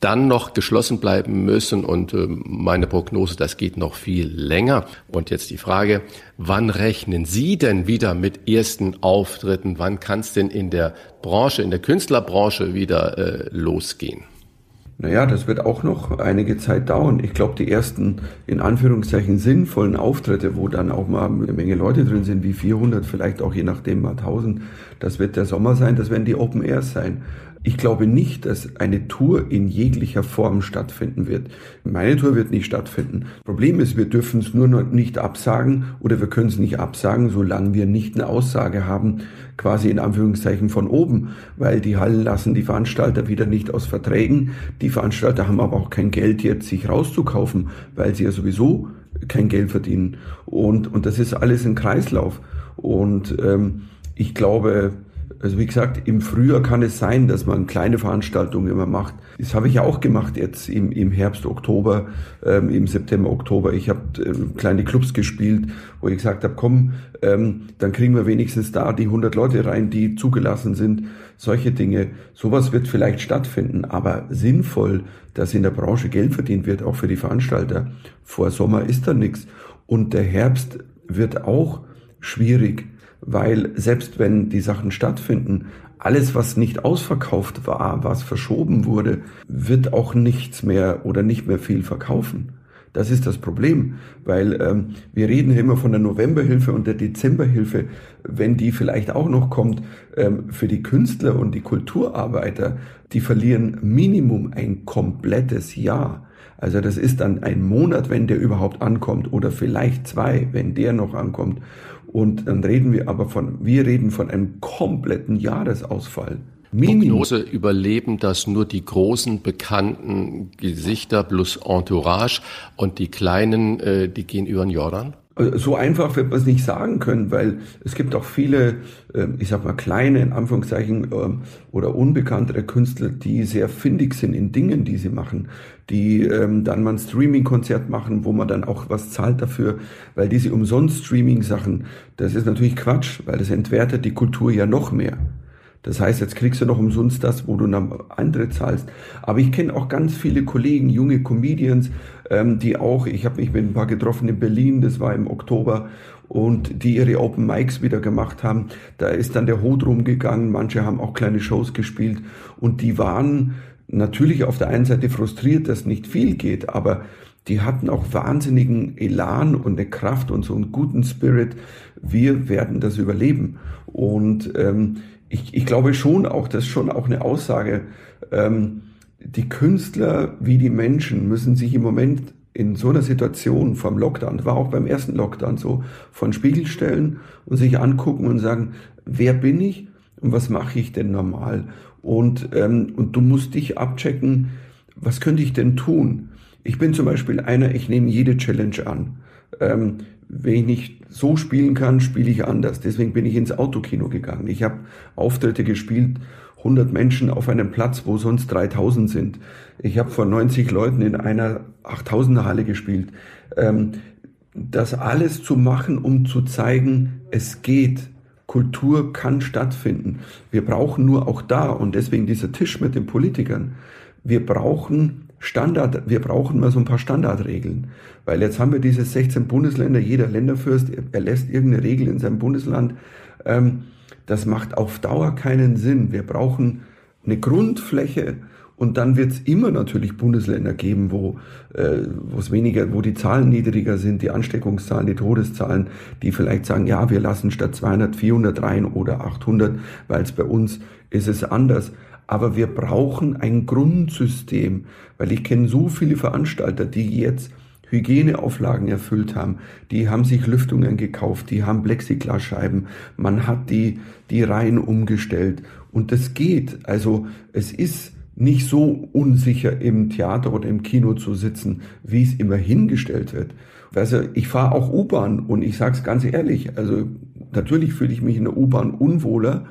dann noch geschlossen bleiben müssen. Und äh, meine Prognose, das geht noch viel länger. Und jetzt die Frage, wann rechnen Sie denn wieder mit ersten Auftritten? Wann kann es denn in der Branche, in der Künstlerbranche wieder äh, losgehen? Naja, das wird auch noch einige Zeit dauern. Ich glaube, die ersten, in Anführungszeichen, sinnvollen Auftritte, wo dann auch mal eine Menge Leute drin sind, wie 400, vielleicht auch je nachdem mal 1000, das wird der Sommer sein, das werden die Open Airs sein. Ich glaube nicht, dass eine Tour in jeglicher Form stattfinden wird. Meine Tour wird nicht stattfinden. Problem ist, wir dürfen es nur noch nicht absagen oder wir können es nicht absagen, solange wir nicht eine Aussage haben, quasi in Anführungszeichen von oben, weil die Hallen lassen die Veranstalter wieder nicht aus Verträgen. Die Veranstalter haben aber auch kein Geld jetzt sich rauszukaufen, weil sie ja sowieso kein Geld verdienen. Und, und das ist alles ein Kreislauf. Und ähm, ich glaube, Also wie gesagt, im Frühjahr kann es sein, dass man kleine Veranstaltungen immer macht. Das habe ich ja auch gemacht jetzt im, im Herbst, Oktober, ähm, im September, Oktober. Ich habe ähm, kleine Clubs gespielt, wo ich gesagt habe, komm, ähm, dann kriegen wir wenigstens da die 100 Leute rein, die zugelassen sind. Solche Dinge. Sowas wird vielleicht stattfinden, aber sinnvoll, dass in der Branche Geld verdient wird, auch für die Veranstalter. Vor Sommer ist da nichts. Und der Herbst wird auch schwierig weil selbst wenn die Sachen stattfinden, alles, was nicht ausverkauft war, was verschoben wurde, wird auch nichts mehr oder nicht mehr viel verkaufen. Das ist das Problem, weil ähm, wir reden immer von der Novemberhilfe und der Dezemberhilfe. Wenn die vielleicht auch noch kommt, ähm, für die Künstler und die Kulturarbeiter, die verlieren Minimum ein komplettes Jahr. Also das ist dann ein Monat, wenn der überhaupt ankommt oder vielleicht zwei, wenn der noch ankommt. Und dann reden wir aber von, wir reden von einem kompletten Jahresausfall. Minimum. Prognose überleben das nur die großen bekannten Gesichter plus Entourage und die kleinen, äh, die gehen über den Jordan? Also so einfach wird man es nicht sagen können, weil es gibt auch viele, ähm, ich sag mal, kleine, in Anführungszeichen, ähm, oder unbekanntere Künstler, die sehr findig sind in Dingen, die sie machen, die ähm, dann mal ein Streaming-Konzert machen, wo man dann auch was zahlt dafür, weil diese umsonst Streaming-Sachen, das ist natürlich Quatsch, weil das entwertet die Kultur ja noch mehr. Das heißt, jetzt kriegst du noch umsonst das, wo du dann andere zahlst. Aber ich kenne auch ganz viele Kollegen, junge Comedians, ähm, die auch, ich habe mich mit ein paar getroffen in Berlin, das war im Oktober, und die ihre Open Mics wieder gemacht haben. Da ist dann der Hut rumgegangen, manche haben auch kleine Shows gespielt und die waren natürlich auf der einen Seite frustriert, dass nicht viel geht, aber die hatten auch wahnsinnigen Elan und eine Kraft und so einen guten Spirit. Wir werden das überleben. Und ähm, ich, ich glaube schon auch, das ist schon auch eine Aussage, ähm, die Künstler wie die Menschen müssen sich im Moment in so einer Situation vom Lockdown, war auch beim ersten Lockdown so, von Spiegel stellen und sich angucken und sagen, wer bin ich und was mache ich denn normal? Und, ähm, und du musst dich abchecken, was könnte ich denn tun? Ich bin zum Beispiel einer, ich nehme jede Challenge an. Ähm, wenn ich nicht so spielen kann, spiele ich anders. Deswegen bin ich ins Autokino gegangen. Ich habe Auftritte gespielt, 100 Menschen auf einem Platz, wo sonst 3000 sind. Ich habe vor 90 Leuten in einer 8000er Halle gespielt. Ähm, das alles zu machen, um zu zeigen, es geht. Kultur kann stattfinden. Wir brauchen nur auch da, und deswegen dieser Tisch mit den Politikern, wir brauchen Standard, wir brauchen mal so ein paar Standardregeln. Weil jetzt haben wir diese 16 Bundesländer, jeder Länderfürst erlässt irgendeine Regel in seinem Bundesland. Ähm, das macht auf Dauer keinen Sinn. Wir brauchen eine Grundfläche und dann wird es immer natürlich Bundesländer geben, wo äh, es weniger, wo die Zahlen niedriger sind, die Ansteckungszahlen, die Todeszahlen, die vielleicht sagen, ja, wir lassen statt 200 400 rein oder 800, weil es bei uns ist es anders. Aber wir brauchen ein Grundsystem, weil ich kenne so viele Veranstalter, die jetzt Hygieneauflagen erfüllt haben, die haben sich Lüftungen gekauft, die haben Plexiglasscheiben, man hat die, die Reihen umgestellt und das geht. Also es ist nicht so unsicher im Theater oder im Kino zu sitzen, wie es immer hingestellt wird. Also ich fahre auch U-Bahn und ich sage es ganz ehrlich, also natürlich fühle ich mich in der U-Bahn unwohler,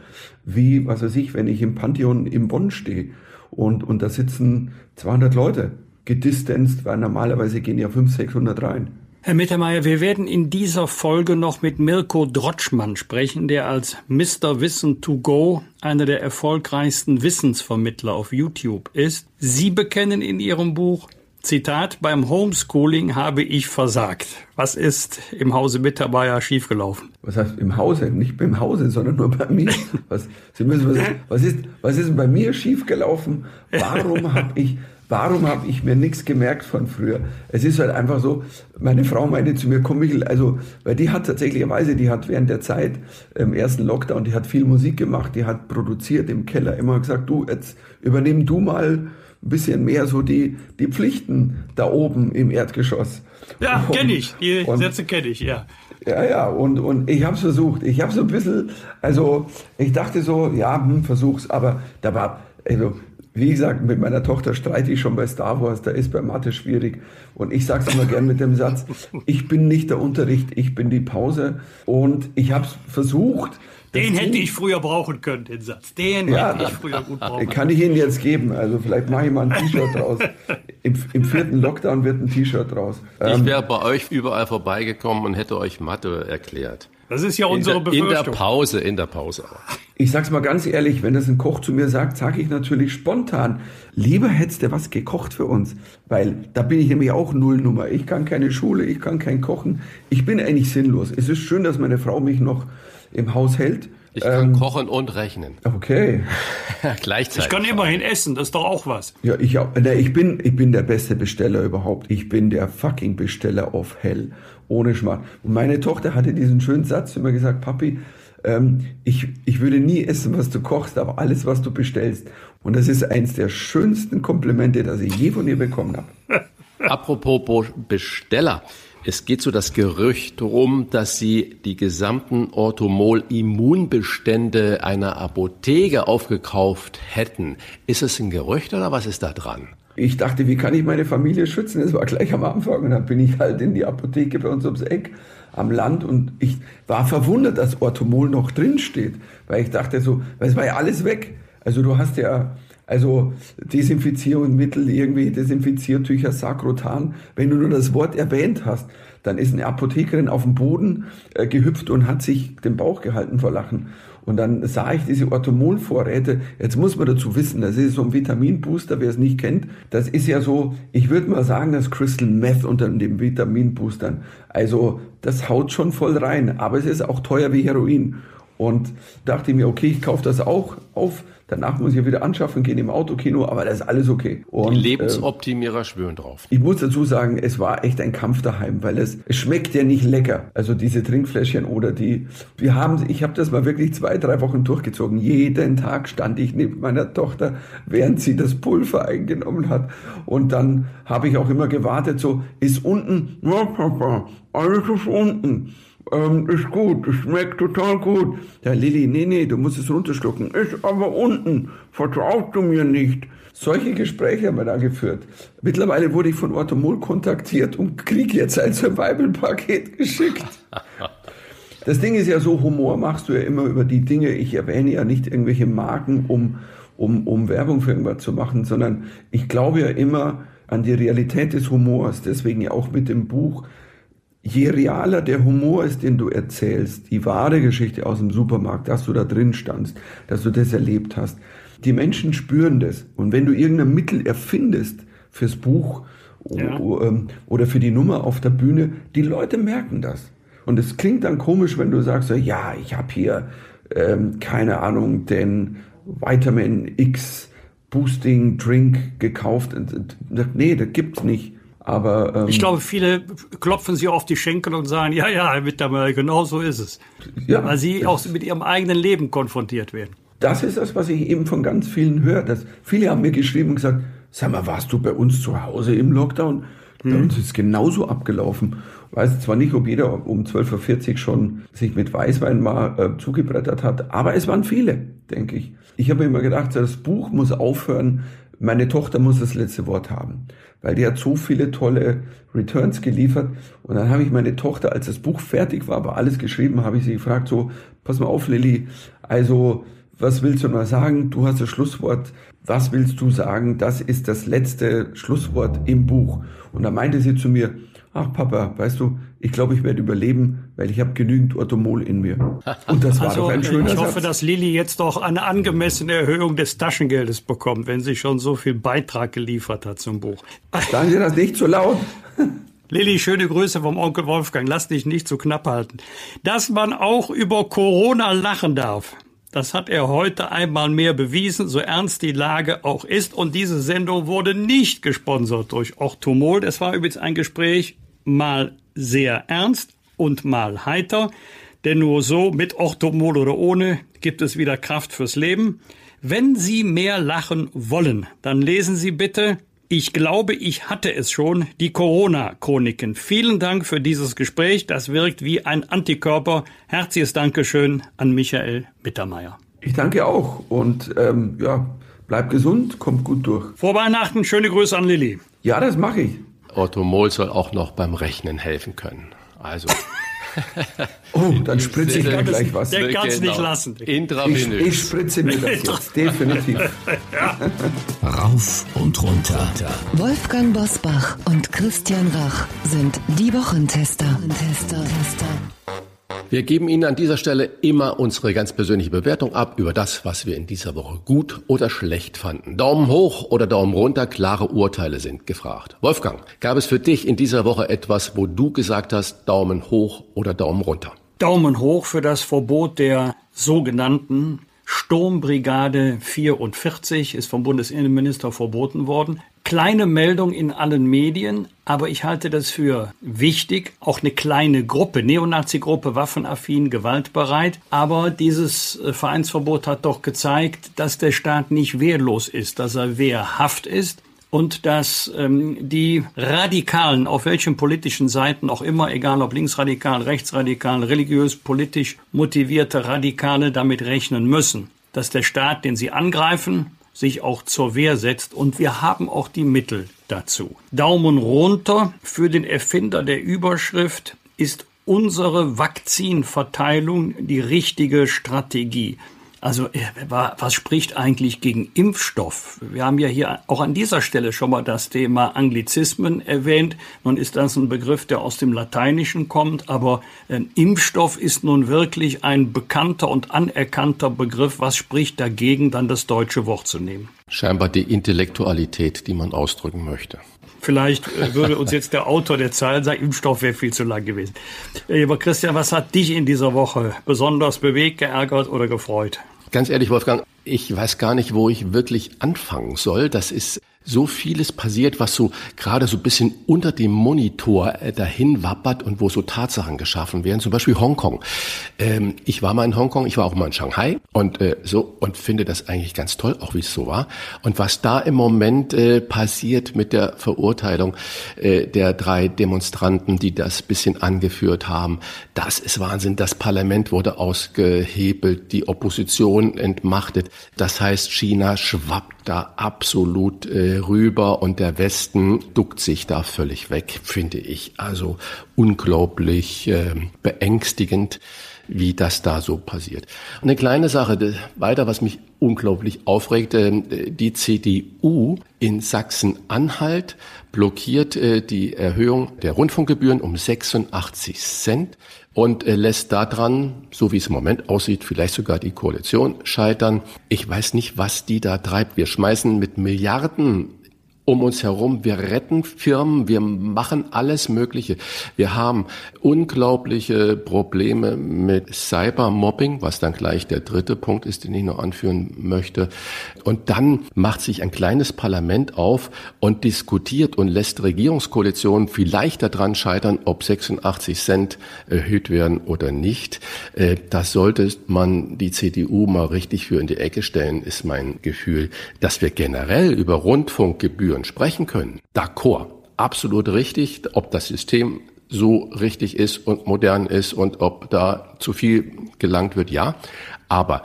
wie, was weiß ich, wenn ich im Pantheon in Bonn stehe und, und da sitzen 200 Leute gedistanzt, weil normalerweise gehen ja 500, 600 rein. Herr Mittermeier, wir werden in dieser Folge noch mit Mirko Drotschmann sprechen, der als Mr. Wissen to Go einer der erfolgreichsten Wissensvermittler auf YouTube ist. Sie bekennen in Ihrem Buch, Zitat, beim Homeschooling habe ich versagt. Was ist im Hause Mittermeier schiefgelaufen? Was heißt im Hause? Nicht beim Hause, sondern nur bei mir. Was, Sie müssen, was, was, ist, was ist bei mir schiefgelaufen? Warum habe ich, warum habe ich mir nichts gemerkt von früher? Es ist halt einfach so, meine Frau meinte zu mir, komm Michael, also, weil die hat tatsächlicherweise, die hat während der Zeit im ersten Lockdown, die hat viel Musik gemacht, die hat produziert im Keller, immer gesagt, du, jetzt übernimm du mal ein bisschen mehr so die, die Pflichten da oben im Erdgeschoss. Ja, kenne ich. Die und, Sätze kenne ich, ja. Ja, ja, und, und ich habe es versucht. Ich habe so ein bisschen, also ich dachte so, ja, hm, versuch's, aber da war, also, wie gesagt, mit meiner Tochter streite ich schon bei Star Wars, da ist bei Mathe schwierig. Und ich sage es immer gern mit dem Satz, ich bin nicht der Unterricht, ich bin die Pause. Und ich habe es versucht, Den hätte ich früher brauchen können, den Satz. Den ja, hätte ich früher gut brauchen können. Kann ich Ihnen jetzt geben. Also vielleicht mache ich mal ein T-Shirt draus. Im, Im, vierten Lockdown wird ein T-Shirt draus. Ich ähm, wäre bei euch überall vorbeigekommen und hätte euch Mathe erklärt. Das ist ja unsere in der, Befürchtung. In der Pause, in der Pause. Ich sag's mal ganz ehrlich, wenn das ein Koch zu mir sagt, sage ich natürlich spontan, lieber hättest du was gekocht für uns. Weil da bin ich nämlich auch Nullnummer. Ich kann keine Schule, ich kann kein Kochen. Ich bin eigentlich sinnlos. Es ist schön, dass meine Frau mich noch im Haus hält. Ich kann ähm, kochen und rechnen. Okay. Gleichzeitig. Ich kann immerhin essen, das ist doch auch was. Ja, ich auch. Ne, ich bin, ich bin der beste Besteller überhaupt. Ich bin der fucking Besteller auf Hell. Ohne Schmarrn. Und meine Tochter hatte diesen schönen Satz immer gesagt, Papi, ähm, ich, ich würde nie essen, was du kochst, aber alles, was du bestellst. Und das ist eins der schönsten Komplimente, das ich je von ihr bekommen habe. Apropos Besteller. Es geht so das Gerücht rum, dass Sie die gesamten Orthomol-Immunbestände einer Apotheke aufgekauft hätten. Ist es ein Gerücht oder was ist da dran? Ich dachte, wie kann ich meine Familie schützen? Das war gleich am Anfang. Und dann bin ich halt in die Apotheke bei uns ums Eck am Land und ich war verwundert, dass Orthomol noch drin steht, weil ich dachte so, weil es war ja alles weg. Also du hast ja also Desinfizierungsmittel, irgendwie Desinfiziertücher, Sakrotan. Wenn du nur das Wort erwähnt hast, dann ist eine Apothekerin auf dem Boden äh, gehüpft und hat sich den Bauch gehalten vor Lachen. Und dann sah ich diese Orthomol-Vorräte. Jetzt muss man dazu wissen, das ist so ein Vitaminbooster, wer es nicht kennt. Das ist ja so, ich würde mal sagen, das Crystal Meth unter den Vitaminboostern. Also das haut schon voll rein, aber es ist auch teuer wie Heroin. Und dachte mir, okay, ich kaufe das auch auf Danach muss ich ja wieder anschaffen, gehen im Autokino, aber das ist alles okay. Und, die Lebensoptimierer äh, schwören drauf. Ich muss dazu sagen, es war echt ein Kampf daheim, weil es, es schmeckt ja nicht lecker. Also diese Trinkfläschchen oder die, wir haben, ich habe das mal wirklich zwei, drei Wochen durchgezogen. Jeden Tag stand ich neben meiner Tochter, während sie das Pulver eingenommen hat. Und dann habe ich auch immer gewartet, so, ist unten, ja Papa, alles ist unten ähm, ist gut, schmeckt total gut. Ja, Lilly, nee, nee, du musst es runterschlucken. Ist aber unten, vertraust du mir nicht. Solche Gespräche haben wir da geführt. Mittlerweile wurde ich von Orthomol kontaktiert und kriege jetzt ein Survival-Paket geschickt. Das Ding ist ja so, Humor machst du ja immer über die Dinge. Ich erwähne ja nicht irgendwelche Marken, um, um, um Werbung für irgendwas zu machen, sondern ich glaube ja immer an die Realität des Humors. Deswegen ja auch mit dem Buch je realer der Humor ist, den du erzählst, die wahre Geschichte aus dem Supermarkt, dass du da drin standst, dass du das erlebt hast, die Menschen spüren das. Und wenn du irgendein Mittel erfindest fürs Buch ja. Ähm, oder für die Nummer auf der Bühne, die Leute merken das. Und es klingt dann komisch, wenn du sagst, ja, ich habe hier, ähm, keine Ahnung, den Vitamin X Boosting Drink gekauft. Nee, das gibt's nicht. Aber ähm, ich glaube, viele klopfen sich auf die Schenkel und sagen, ja, ja, Herr Mittermeier, genau so ist es. Ja, Weil sie auch mit ihrem eigenen Leben konfrontiert werden. Das ist das, was ich eben von ganz vielen höre. Dass viele haben mir geschrieben und gesagt, sag mal, warst du bei uns zu Hause im Lockdown? Bei hm. uns ist es genauso abgelaufen. Weiß zwar nicht, ob jeder um 12.40 Uhr schon sich mit Weißwein mal äh, zugebrettert hat, aber es waren viele, denke ich. Ich habe immer gedacht, das Buch muss aufhören, meine Tochter muss das letzte Wort haben, weil die hat so viele tolle Returns geliefert. Und dann habe ich meine Tochter, als das Buch fertig war, war alles geschrieben, habe ich sie gefragt, so, pass mal auf, Lilly, also, was willst du mal sagen? Du hast das Schlusswort. Was willst du sagen? Das ist das letzte Schlusswort im Buch. Und da meinte sie zu mir, ach Papa, weißt du, ich glaube, ich werde überleben, weil ich habe genügend Orthomol in mir. Und das war also, doch ein schöner Ich hoffe, Satz. dass Lilly jetzt doch eine angemessene Erhöhung des Taschengeldes bekommt, wenn sie schon so viel Beitrag geliefert hat zum Buch. Sagen Sie das nicht zu laut. Lilly, schöne Grüße vom Onkel Wolfgang. Lass dich nicht zu knapp halten. Dass man auch über Corona lachen darf. Das hat er heute einmal mehr bewiesen, so ernst die Lage auch ist. Und diese Sendung wurde nicht gesponsert durch Orthomol. Es war übrigens ein Gespräch mal sehr ernst und mal heiter. Denn nur so, mit Orthomol oder ohne, gibt es wieder Kraft fürs Leben. Wenn Sie mehr lachen wollen, dann lesen Sie bitte ich glaube, ich hatte es schon, die Corona-Chroniken. Vielen Dank für dieses Gespräch. Das wirkt wie ein Antikörper. Herzliches Dankeschön an Michael Mittermeier. Ich danke auch und ähm, ja, bleib gesund, kommt gut durch. Vor Weihnachten schöne Grüße an Lilly. Ja, das mache ich. Otto Mohl soll auch noch beim Rechnen helfen können. Also. Oh, dann spritze ich mir gleich was. Der kann es Genau. nicht lassen. Intravenös. Ich, ich spritze mir das jetzt, definitiv. Rauf und runter. Wolfgang Bosbach und Christian Rach sind die Wochentester. Tester, Tester. Wir geben Ihnen an dieser Stelle immer unsere ganz persönliche Bewertung ab über das, was wir in dieser Woche gut oder schlecht fanden. Daumen hoch oder Daumen runter, klare Urteile sind gefragt. Wolfgang, gab es für dich in dieser Woche etwas, wo du gesagt hast, Daumen hoch oder Daumen runter? Daumen hoch für das Verbot der sogenannten Sturmbrigade 44 ist vom Bundesinnenminister verboten worden. Kleine Meldung in allen Medien, aber ich halte das für wichtig. Auch eine kleine Gruppe, Neonazi-Gruppe, waffenaffin, gewaltbereit. Aber dieses äh, Vereinsverbot hat doch gezeigt, dass der Staat nicht wehrlos ist, dass er wehrhaft ist und dass ähm, die Radikalen, auf welchen politischen Seiten auch immer, egal ob linksradikal, rechtsradikal, religiös, politisch motivierte Radikale damit rechnen müssen, dass der Staat, den sie angreifen, sich auch zur Wehr setzt und wir haben auch die Mittel dazu. Daumen runter für den Erfinder der Überschrift ist unsere Vakzinverteilung die richtige Strategie. Also äh, wa- was spricht eigentlich gegen Impfstoff? Wir haben ja hier auch an dieser Stelle schon mal das Thema Anglizismen erwähnt. Nun ist das ein Begriff, der aus dem Lateinischen kommt, aber ein Impfstoff ist nun wirklich ein bekannter und anerkannter Begriff. Was spricht dagegen, dann das deutsche Wort zu nehmen? Scheinbar die Intellektualität, die man ausdrücken möchte. Vielleicht äh, würde uns jetzt der Autor der Zahlen sagen, Impfstoff wäre viel zu lang gewesen. Äh, Lieber Christian, was hat dich in dieser Woche besonders bewegt, geärgert oder gefreut? Ganz ehrlich, Wolfgang, ich weiß gar nicht, wo ich wirklich anfangen soll. Das ist so vieles passiert, was so gerade so ein bisschen unter dem Monitor äh, dahin wappert und wo so Tatsachen geschaffen werden. Zum Beispiel Hongkong. Ähm, ich war mal in Hongkong, ich war auch mal in Shanghai und äh, so und finde das eigentlich ganz toll, auch wie es so war. Und was da im Moment äh, passiert mit der Verurteilung äh, der drei Demonstranten, die das bisschen angeführt haben, das ist Wahnsinn. Das Parlament wurde ausgehebelt, die Opposition entmachtet. Das heißt, China schwappt da absolut äh, rüber und der Westen duckt sich da völlig weg, finde ich. Also unglaublich äh, beängstigend wie das da so passiert. Eine kleine Sache weiter, was mich unglaublich aufregt, äh, die CDU in Sachsen-Anhalt blockiert äh, die Erhöhung der Rundfunkgebühren um 86 Cent und äh, lässt daran, so wie es im Moment aussieht, vielleicht sogar die Koalition scheitern. Ich weiß nicht, was die da treibt. Wir schmeißen mit Milliarden um uns herum. Wir retten Firmen, wir machen alles Mögliche. Wir haben unglaubliche Probleme mit Cybermobbing, was dann gleich der dritte Punkt ist, den ich noch anführen möchte. Und dann macht sich ein kleines Parlament auf und diskutiert und lässt Regierungskoalitionen vielleicht daran scheitern, ob 86 Cent erhöht werden oder nicht. Äh, Das sollte man die CDU mal richtig für in die Ecke stellen, ist mein Gefühl, dass wir generell über Rundfunkgebühren sprechen können. D'accord. Absolut richtig, ob das System so richtig ist und modern ist und ob da zu viel gelangt wird, ja. Aber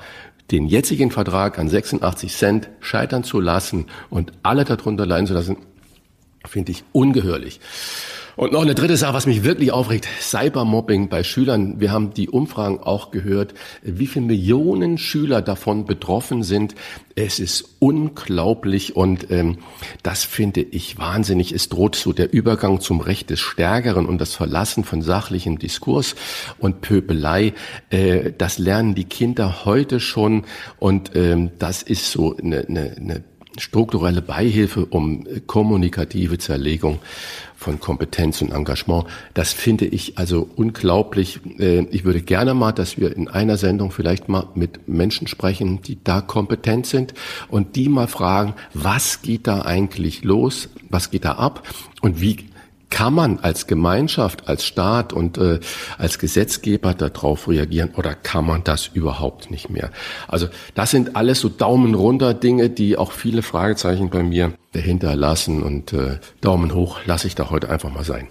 den jetzigen Vertrag an 86 Cent scheitern zu lassen und alle darunter leiden zu lassen, finde ich ungehörlich. Und noch eine dritte Sache, was mich wirklich aufregt, Cybermobbing bei Schülern. Wir haben die Umfragen auch gehört, wie viele Millionen Schüler davon betroffen sind. Es ist unglaublich und ähm, das finde ich wahnsinnig. Es droht so der Übergang zum Recht des Stärkeren und das Verlassen von sachlichem Diskurs und Pöbelei. Äh, das lernen die Kinder heute schon und ähm, das ist so eine, eine, eine strukturelle Beihilfe um kommunikative Zerlegung von Kompetenz und Engagement. Das finde ich also unglaublich. Äh, Ich würde gerne mal, dass wir in einer Sendung vielleicht mal mit Menschen sprechen, die da kompetent sind und die mal fragen, was geht da eigentlich los? Was geht da ab? Und wie kann man als Gemeinschaft, als Staat und äh, als Gesetzgeber darauf reagieren oder kann man das überhaupt nicht mehr? Also das sind alles so Daumen runter Dinge, die auch viele Fragezeichen bei mir dahinter lassen und äh, Daumen hoch lasse ich da heute einfach mal sein.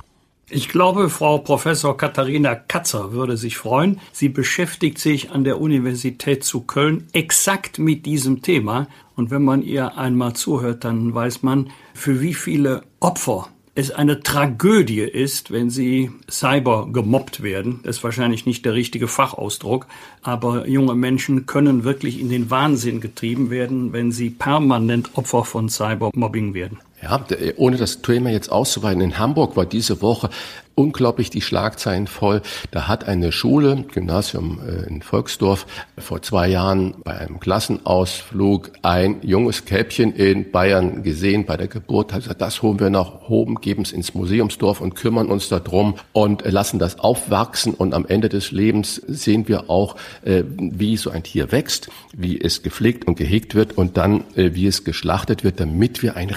Ich glaube, Frau Professor Katharina Katzer würde sich freuen. Sie beschäftigt sich an der Universität zu Köln exakt mit diesem Thema. Und wenn man ihr einmal zuhört, dann weiß man, für wie viele Opfer es eine Tragödie ist, wenn sie cyber gemobbt werden. Das ist wahrscheinlich nicht der richtige Fachausdruck, aber junge Menschen können wirklich in den Wahnsinn getrieben werden, wenn sie permanent Opfer von Cybermobbing werden. Ja, ohne das Thema jetzt auszuweiten, in Hamburg war diese Woche unglaublich die Schlagzeilen voll. Da hat eine Schule, Gymnasium äh, in Volksdorf, vor zwei Jahren bei einem Klassenausflug ein junges Käppchen in Bayern gesehen bei der Geburt. Hat gesagt, das holen wir nach oben, geben es ins Museumsdorf und kümmern uns darum und lassen das aufwachsen. Und am Ende des Lebens sehen wir auch, äh, wie so ein Tier wächst, wie es gepflegt und gehegt wird und dann, äh, wie es geschlachtet wird, damit wir einen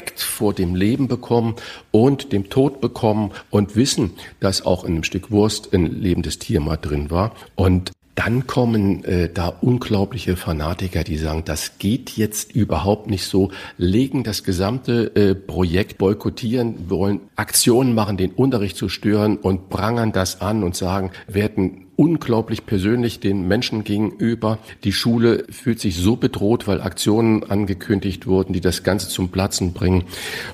Respekt vor dem Leben bekommen und dem Tod bekommen und wissen, dass auch in einem Stück Wurst ein lebendes Tier mal drin war. Und dann kommen äh, da unglaubliche Fanatiker, die sagen, das geht jetzt überhaupt nicht so, legen das gesamte äh, Projekt boykottieren, wollen Aktionen machen, den Unterricht zu stören und prangern das an und sagen, werden unglaublich persönlich den Menschen gegenüber. Die Schule fühlt sich so bedroht, weil Aktionen angekündigt wurden, die das Ganze zum Platzen bringen.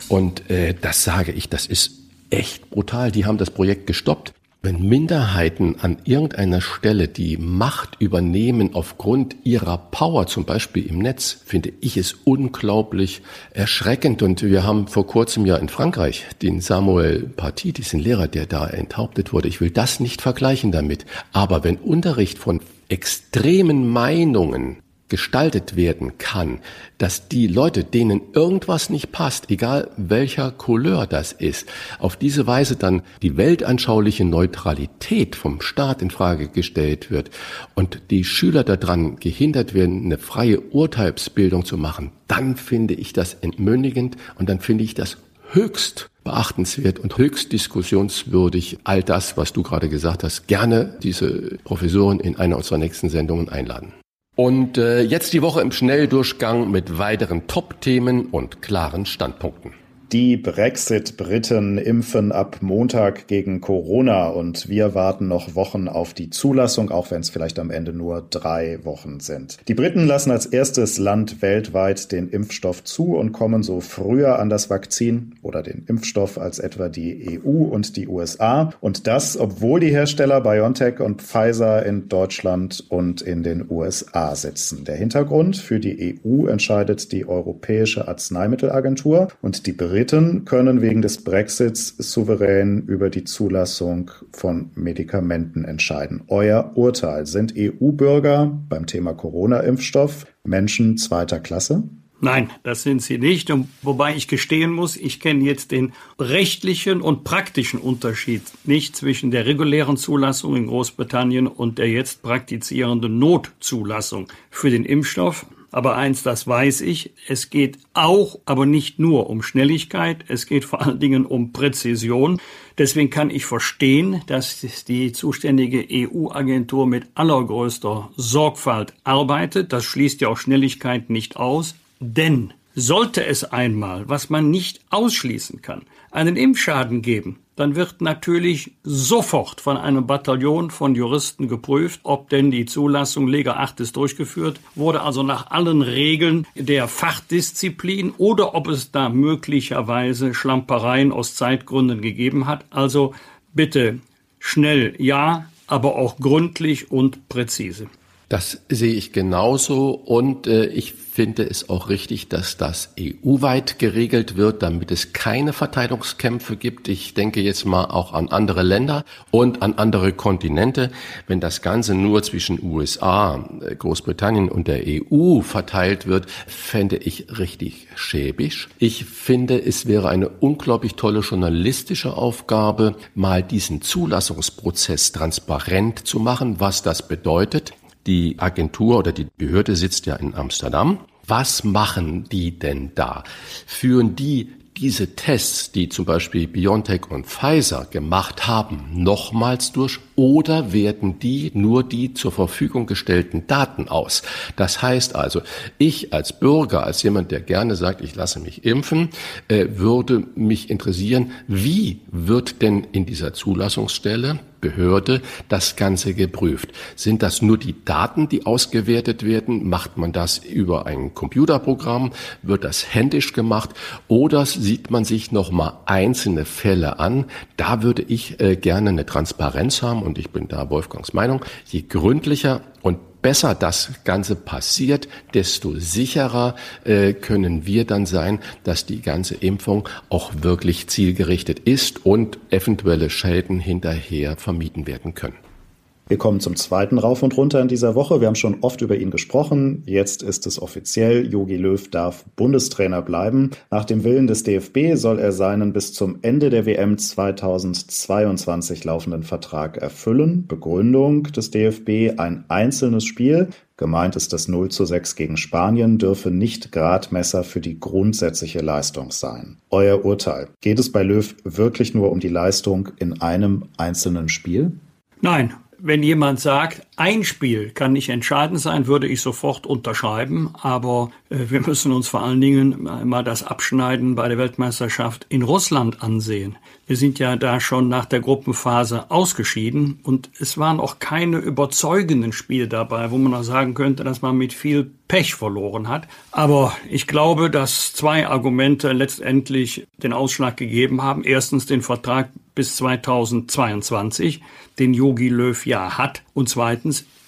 Und äh, das sage ich, das ist echt brutal. Die haben das Projekt gestoppt. Wenn Minderheiten an irgendeiner Stelle die Macht übernehmen aufgrund ihrer Power, zum Beispiel im Netz, finde ich es unglaublich erschreckend. Und wir haben vor kurzem ja in Frankreich den Samuel Paty, diesen Lehrer, der da enthauptet wurde. Ich will das nicht vergleichen damit. Aber wenn Unterricht von extremen Meinungen gestaltet werden kann, dass die Leute, denen irgendwas nicht passt, egal welcher Couleur das ist, auf diese Weise dann die weltanschauliche Neutralität vom Staat in Frage gestellt wird und die Schüler daran gehindert werden, eine freie Urteilsbildung zu machen, dann finde ich das entmündigend und dann finde ich das höchst beachtenswert und höchst diskussionswürdig. All das, was du gerade gesagt hast, gerne diese Professoren in einer unserer nächsten Sendungen einladen. Und äh, jetzt die Woche im Schnelldurchgang mit weiteren Top-Themen und klaren Standpunkten. Die Brexit-Briten impfen ab Montag gegen Corona und wir warten noch Wochen auf die Zulassung, auch wenn es vielleicht am Ende nur drei Wochen sind. Die Briten lassen als erstes Land weltweit den Impfstoff zu und kommen so früher an das Vakzin oder den Impfstoff als etwa die EU und die USA. Und das, obwohl die Hersteller BioNTech und Pfizer in Deutschland und in den USA sitzen. Der Hintergrund für die EU entscheidet die Europäische Arzneimittelagentur und die Briten Briten können wegen des Brexits souverän über die Zulassung von Medikamenten entscheiden. Euer Urteil. Sind EU-Bürger beim Thema Corona-Impfstoff Menschen zweiter Klasse? Nein, das sind sie nicht. Und wobei ich gestehen muss, ich kenne jetzt den rechtlichen und praktischen Unterschied nicht zwischen der regulären Zulassung in Großbritannien und der jetzt praktizierenden Notzulassung für den Impfstoff. Aber eins, das weiß ich, es geht auch, aber nicht nur um Schnelligkeit, es geht vor allen Dingen um Präzision. Deswegen kann ich verstehen, dass die zuständige EU-Agentur mit allergrößter Sorgfalt arbeitet. Das schließt ja auch Schnelligkeit nicht aus. Denn sollte es einmal, was man nicht ausschließen kann, einen Impfschaden geben, dann wird natürlich sofort von einem Bataillon von Juristen geprüft, ob denn die Zulassung Lega 8 ist durchgeführt wurde, also nach allen Regeln der Fachdisziplin oder ob es da möglicherweise Schlampereien aus Zeitgründen gegeben hat. Also bitte schnell ja, aber auch gründlich und präzise. Das sehe ich genauso und äh, ich finde es auch richtig, dass das EU-weit geregelt wird, damit es keine Verteilungskämpfe gibt. Ich denke jetzt mal auch an andere Länder und an andere Kontinente. Wenn das Ganze nur zwischen USA, Großbritannien und der EU verteilt wird, fände ich richtig schäbisch. Ich finde, es wäre eine unglaublich tolle journalistische Aufgabe, mal diesen Zulassungsprozess transparent zu machen, was das bedeutet. Die Agentur oder die Behörde sitzt ja in Amsterdam. Was machen die denn da? Führen die diese Tests, die zum Beispiel BioNTech und Pfizer gemacht haben, nochmals durch oder werten die nur die zur Verfügung gestellten Daten aus? Das heißt also, ich als Bürger, als jemand, der gerne sagt, ich lasse mich impfen, äh, würde mich interessieren, wie wird denn in dieser Zulassungsstelle Behörde das Ganze geprüft? Sind das nur die Daten, die ausgewertet werden? Macht man das über ein Computerprogramm? Wird das händisch gemacht? Oder sieht man sich nochmal einzelne Fälle an? Da würde ich äh, gerne eine Transparenz haben und ich bin da Wolfgangs Meinung. Je gründlicher und besser das Ganze passiert, desto sicherer äh, können wir dann sein, dass die ganze Impfung auch wirklich zielgerichtet ist und eventuelle Schäden hinterher vermieden werden können. Wir kommen zum zweiten Rauf und Runter in dieser Woche. Wir haben schon oft über ihn gesprochen. Jetzt ist es offiziell. Jogi Löw darf Bundestrainer bleiben. Nach dem Willen des DFB soll er seinen bis zum Ende der WM 2022 laufenden Vertrag erfüllen. Begründung des DFB ein einzelnes Spiel. Gemeint ist das 0 zu 6 gegen Spanien, dürfe nicht Gradmesser für die grundsätzliche Leistung sein. Euer Urteil. Geht es bei Löw wirklich nur um die Leistung in einem einzelnen Spiel? Nein, wenn jemand sagt, ein Spiel kann nicht entscheidend sein, würde ich sofort unterschreiben. Aber äh, wir müssen uns vor allen Dingen mal das Abschneiden bei der Weltmeisterschaft in Russland ansehen. Wir sind ja da schon nach der Gruppenphase ausgeschieden und es waren auch keine überzeugenden Spiele dabei, wo man auch sagen könnte, dass man mit viel Pech verloren hat. Aber ich glaube, dass zwei Argumente letztendlich den Ausschlag gegeben haben. Erstens den Vertrag bis 2022, den Yogi Löw ja hat. Und zweitens,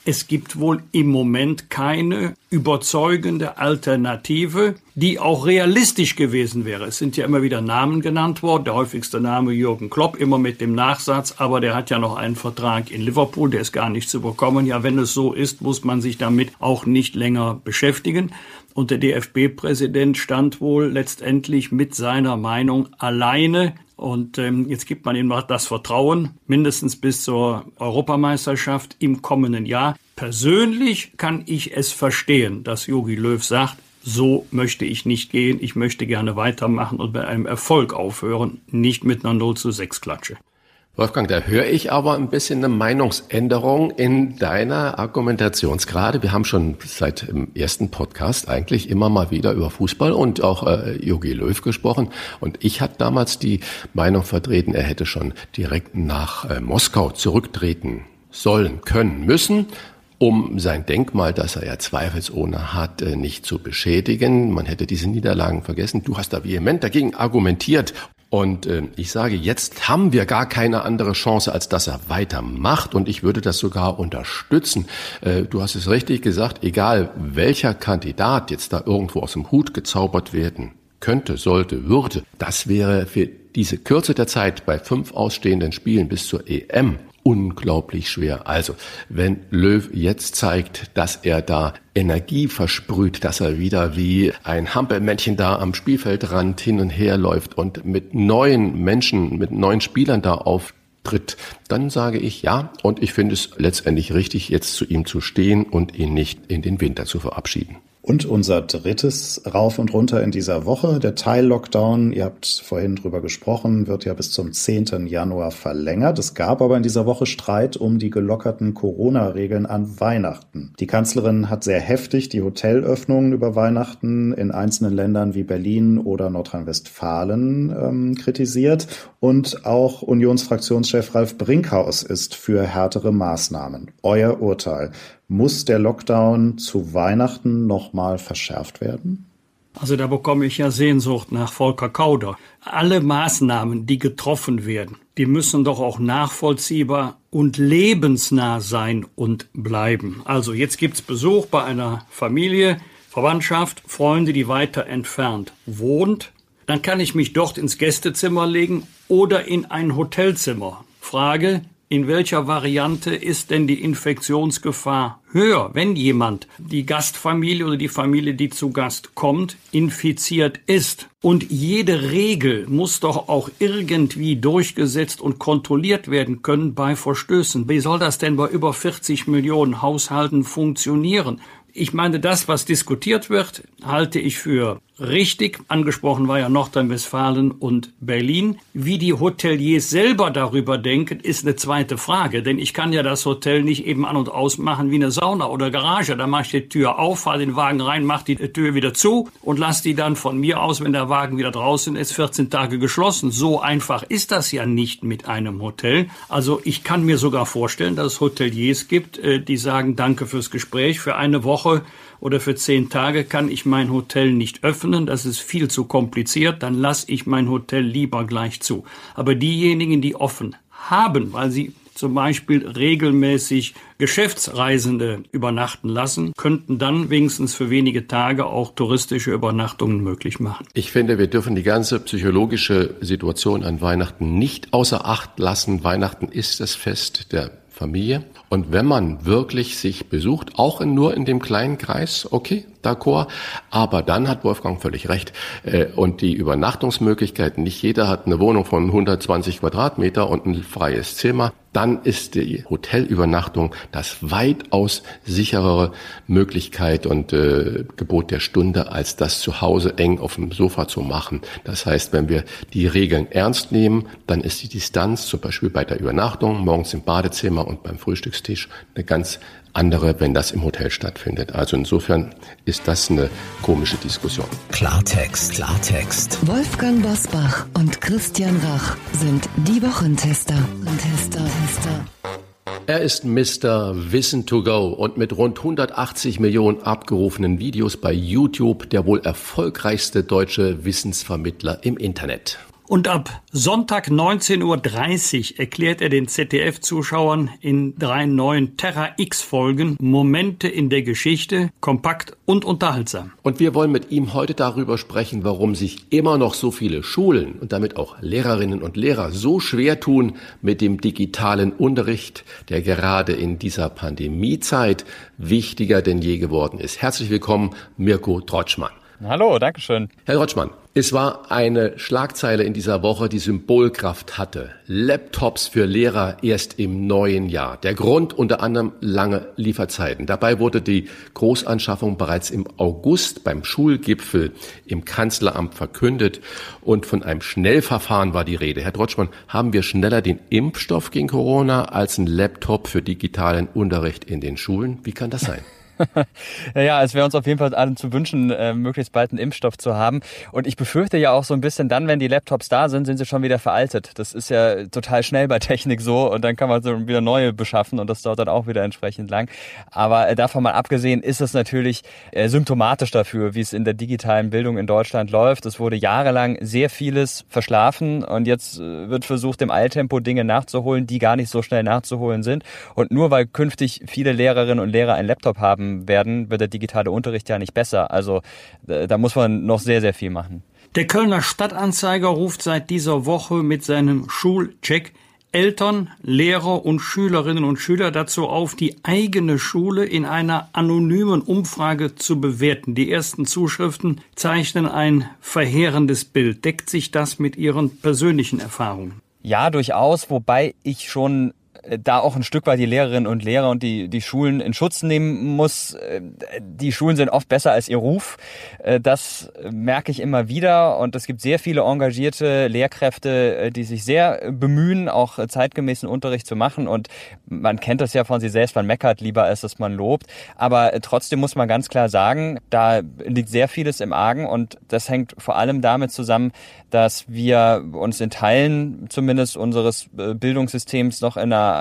es gibt wohl im Moment keine überzeugende Alternative, die auch realistisch gewesen wäre. Es sind ja immer wieder Namen genannt worden. Der häufigste Name Jürgen Klopp, immer mit dem Nachsatz, aber der hat ja noch einen Vertrag in Liverpool, der ist gar nicht zu bekommen. Ja, wenn es so ist, muss man sich damit auch nicht länger beschäftigen. Und der DFB-Präsident stand wohl letztendlich mit seiner Meinung alleine und ähm, jetzt gibt man ihm das Vertrauen, mindestens bis zur Europameisterschaft im kommenden Jahr. Persönlich kann ich es verstehen, dass Jogi Löw sagt, so möchte ich nicht gehen, ich möchte gerne weitermachen und bei einem Erfolg aufhören, nicht mit einer 0 zu 6 Klatsche. Wolfgang, da höre ich aber ein bisschen eine Meinungsänderung in deiner Argumentationsgrade. Wir haben schon seit dem ersten Podcast eigentlich immer mal wieder über Fußball und auch äh, Jogi Löw gesprochen. Und ich hatte damals die Meinung vertreten, er hätte schon direkt nach äh, Moskau zurücktreten sollen, können, müssen um sein Denkmal, das er ja zweifelsohne hat, äh, nicht zu beschädigen. Man hätte diese Niederlagen vergessen. Du hast da vehement dagegen argumentiert und äh, ich sage, jetzt haben wir gar keine andere Chance, als dass er weitermacht. Und ich würde das sogar unterstützen. Äh, du hast es richtig gesagt, egal welcher Kandidat jetzt da irgendwo aus dem Hut gezaubert werden könnte, sollte, würde, das wäre für diese Kürze der Zeit bei fünf ausstehenden Spielen bis zur EM unglaublich schwer. Also, wenn Löw jetzt zeigt, dass er da Energie versprüht, dass er wieder wie ein Hampelmännchen da am Spielfeldrand hin und her läuft und mit neuen Menschen, mit neuen Spielern da auftritt, dann sage ich ja und ich finde es letztendlich richtig, jetzt zu ihm zu stehen und ihn nicht in den Winter zu verabschieden. Und unser drittes Rauf und Runter in dieser Woche, der Teil-Lockdown, ihr habt vorhin drüber gesprochen, wird ja bis zum 10. Januar verlängert. Es gab aber in dieser Woche Streit um die gelockerten Corona-Regeln an Weihnachten. Die Kanzlerin hat sehr heftig die Hotelöffnungen über Weihnachten in einzelnen Ländern wie Berlin oder Nordrhein-Westfalen ähm, kritisiert. Und auch Unionsfraktionschef Ralf Brinkhaus ist für härtere Maßnahmen. Euer Urteil. Muss der Lockdown zu Weihnachten nochmal verschärft werden? Also da bekomme ich ja Sehnsucht nach Volker Kauder. Alle Maßnahmen, die getroffen werden, die müssen doch auch nachvollziehbar und lebensnah sein und bleiben. Also jetzt gibt's Besuch bei einer Familie, Verwandtschaft, Freunde, die weiter entfernt wohnt. Dann kann ich mich dort ins Gästezimmer legen oder in ein Hotelzimmer. Frage, in welcher Variante ist denn die Infektionsgefahr höher, wenn jemand, die Gastfamilie oder die Familie, die zu Gast kommt, infiziert ist? Und jede Regel muss doch auch irgendwie durchgesetzt und kontrolliert werden können bei Verstößen. Wie soll das denn bei über 40 Millionen Haushalten funktionieren? Ich meine, das, was diskutiert wird, halte ich für richtig. Angesprochen war ja Nordrhein-Westfalen und Berlin. Wie die Hoteliers selber darüber denken, ist eine zweite Frage. Denn ich kann ja das Hotel nicht eben an und aus machen wie eine Sauna oder Garage. Da mache ich die Tür auf, fahre den Wagen rein, mache die Tür wieder zu und lasse die dann von mir aus, wenn der Wagen wieder draußen ist, 14 Tage geschlossen. So einfach ist das ja nicht mit einem Hotel. Also ich kann mir sogar vorstellen, dass es Hoteliers gibt, äh, die sagen, danke fürs Gespräch. Für eine Woche oder für zehn Tage kann ich mein Hotel nicht öffnen, das ist viel zu kompliziert, dann lasse ich mein Hotel lieber gleich zu. Aber diejenigen, die offen haben, weil sie zum Beispiel regelmäßig Geschäftsreisende übernachten lassen, könnten dann wenigstens für wenige Tage auch touristische Übernachtungen möglich machen. Ich finde, wir dürfen die ganze psychologische Situation an Weihnachten nicht außer Acht lassen. Weihnachten ist das Fest der Familie. Und wenn man wirklich sich besucht, auch in, nur in dem kleinen Kreis, okay, d'accord, aber dann hat Wolfgang völlig recht. Äh, und die Übernachtungsmöglichkeiten, nicht jeder hat eine Wohnung von 120 Quadratmeter und ein freies Zimmer dann ist die Hotelübernachtung das weitaus sicherere Möglichkeit und äh, Gebot der Stunde, als das zu Hause eng auf dem Sofa zu machen. Das heißt, wenn wir die Regeln ernst nehmen, dann ist die Distanz zum Beispiel bei der Übernachtung, morgens im Badezimmer und beim Frühstückstisch eine ganz andere, wenn das im Hotel stattfindet. Also insofern ist das eine komische Diskussion. Klartext, Klartext. Wolfgang Bosbach und Christian Rach sind die Wochentester. Tester, Tester. Er ist Mr. Wissen to Go und mit rund 180 Millionen abgerufenen Videos bei YouTube der wohl erfolgreichste deutsche Wissensvermittler im Internet. Und ab Sonntag 19.30 Uhr erklärt er den ZDF-Zuschauern in drei neuen Terra X-Folgen Momente in der Geschichte, kompakt und unterhaltsam. Und wir wollen mit ihm heute darüber sprechen, warum sich immer noch so viele Schulen und damit auch Lehrerinnen und Lehrer so schwer tun mit dem digitalen Unterricht, der gerade in dieser Pandemiezeit wichtiger denn je geworden ist. Herzlich willkommen, Mirko Trotschmann. Hallo, Dankeschön. Herr Rotschmann, es war eine Schlagzeile in dieser Woche, die Symbolkraft hatte. Laptops für Lehrer erst im neuen Jahr. Der Grund unter anderem lange Lieferzeiten. Dabei wurde die Großanschaffung bereits im August beim Schulgipfel im Kanzleramt verkündet und von einem Schnellverfahren war die Rede. Herr Rotschmann, haben wir schneller den Impfstoff gegen Corona als ein Laptop für digitalen Unterricht in den Schulen? Wie kann das sein? ja, es wäre uns auf jeden Fall allen zu wünschen, äh, möglichst bald einen Impfstoff zu haben. Und ich befürchte ja auch so ein bisschen, dann, wenn die Laptops da sind, sind sie schon wieder veraltet. Das ist ja total schnell bei Technik so und dann kann man so wieder neue beschaffen und das dauert dann auch wieder entsprechend lang. Aber äh, davon mal abgesehen ist es natürlich äh, symptomatisch dafür, wie es in der digitalen Bildung in Deutschland läuft. Es wurde jahrelang sehr vieles verschlafen und jetzt äh, wird versucht, im Eiltempo Dinge nachzuholen, die gar nicht so schnell nachzuholen sind. Und nur weil künftig viele Lehrerinnen und Lehrer einen Laptop haben, werden, wird der digitale Unterricht ja nicht besser. Also da muss man noch sehr, sehr viel machen. Der Kölner Stadtanzeiger ruft seit dieser Woche mit seinem Schulcheck Eltern, Lehrer und Schülerinnen und Schüler dazu auf, die eigene Schule in einer anonymen Umfrage zu bewerten. Die ersten Zuschriften zeichnen ein verheerendes Bild. Deckt sich das mit Ihren persönlichen Erfahrungen? Ja, durchaus, wobei ich schon da auch ein Stück weit die Lehrerinnen und Lehrer und die, die Schulen in Schutz nehmen muss. Äh, die Schulen sind oft besser als ihr Ruf. Äh, das merke ich immer wieder. Und es gibt sehr viele engagierte Lehrkräfte, äh, die sich sehr bemühen, auch zeitgemäßen Unterricht zu machen. Und man kennt das ja von sich selbst, man meckert lieber, als dass man lobt. Aber trotzdem muss man ganz klar sagen, da liegt sehr vieles im Argen. Und das hängt vor allem damit zusammen, dass wir uns in Teilen zumindest unseres Bildungssystems noch in einer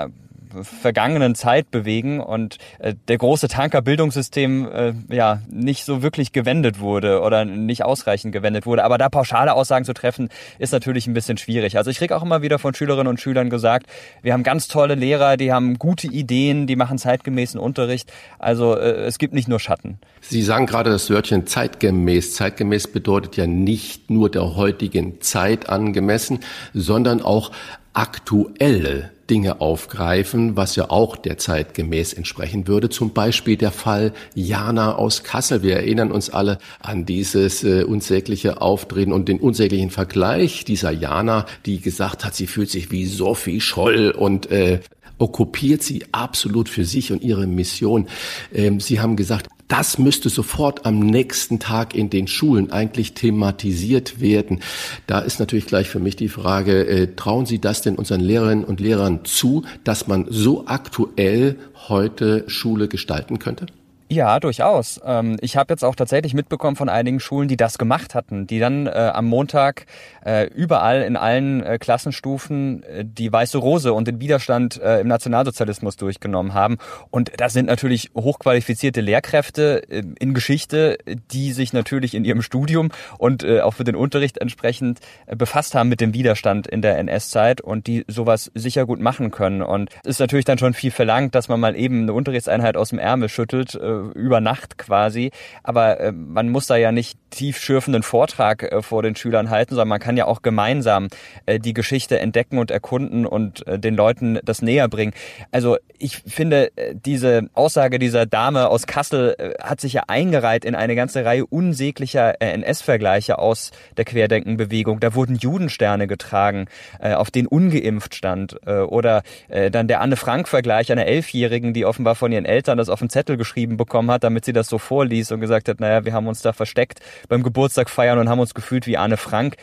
vergangenen Zeit bewegen und äh, der große Tanker Bildungssystem äh, ja nicht so wirklich gewendet wurde oder nicht ausreichend gewendet wurde. Aber da pauschale Aussagen zu treffen, ist natürlich ein bisschen schwierig. Also ich kriege auch immer wieder von Schülerinnen und Schülern gesagt, wir haben ganz tolle Lehrer, die haben gute Ideen, die machen zeitgemäßen Unterricht. Also äh, es gibt nicht nur Schatten. Sie sagen gerade das Wörtchen zeitgemäß. Zeitgemäß bedeutet ja nicht nur der heutigen Zeit angemessen, sondern auch aktuelle Dinge aufgreifen, was ja auch der Zeit gemäß entsprechen würde. Zum Beispiel der Fall Jana aus Kassel. Wir erinnern uns alle an dieses äh, unsägliche Auftreten und den unsäglichen Vergleich dieser Jana, die gesagt hat, sie fühlt sich wie Sophie Scholl und äh, okkupiert Sie absolut für sich und Ihre Mission. Ähm, Sie haben gesagt, das müsste sofort am nächsten Tag in den Schulen eigentlich thematisiert werden. Da ist natürlich gleich für mich die Frage, äh, trauen Sie das denn unseren Lehrerinnen und Lehrern zu, dass man so aktuell heute Schule gestalten könnte? Ja, durchaus. Ähm, ich habe jetzt auch tatsächlich mitbekommen von einigen Schulen, die das gemacht hatten, die dann äh, am Montag äh, überall in allen äh, Klassenstufen die weiße Rose und den Widerstand im Nationalsozialismus durchgenommen haben. Und das sind natürlich hochqualifizierte Lehrkräfte in Geschichte, die sich natürlich in ihrem Studium und auch für den Unterricht entsprechend befasst haben mit dem Widerstand in der NS-Zeit und die sowas sicher gut machen können. Und es ist natürlich dann schon viel verlangt, dass man mal eben eine Unterrichtseinheit aus dem Ärmel schüttelt über Nacht quasi. Aber äh, man muss da ja nicht tiefschürfenden Vortrag äh, vor den Schülern halten, sondern man kann ja auch gemeinsam äh, die Geschichte entdecken und erkunden und äh, den Leuten das näher bringen. Also ich finde, diese Aussage dieser Dame aus Kassel hat sich ja eingereiht in eine ganze Reihe unsäglicher NS-Vergleiche aus der Querdenkenbewegung. Da wurden Judensterne getragen, auf denen ungeimpft stand. Oder dann der Anne-Frank-Vergleich einer Elfjährigen, die offenbar von ihren Eltern das auf den Zettel geschrieben bekommen hat, damit sie das so vorliest und gesagt hat, naja, wir haben uns da versteckt beim Geburtstag feiern und haben uns gefühlt wie Anne Frank.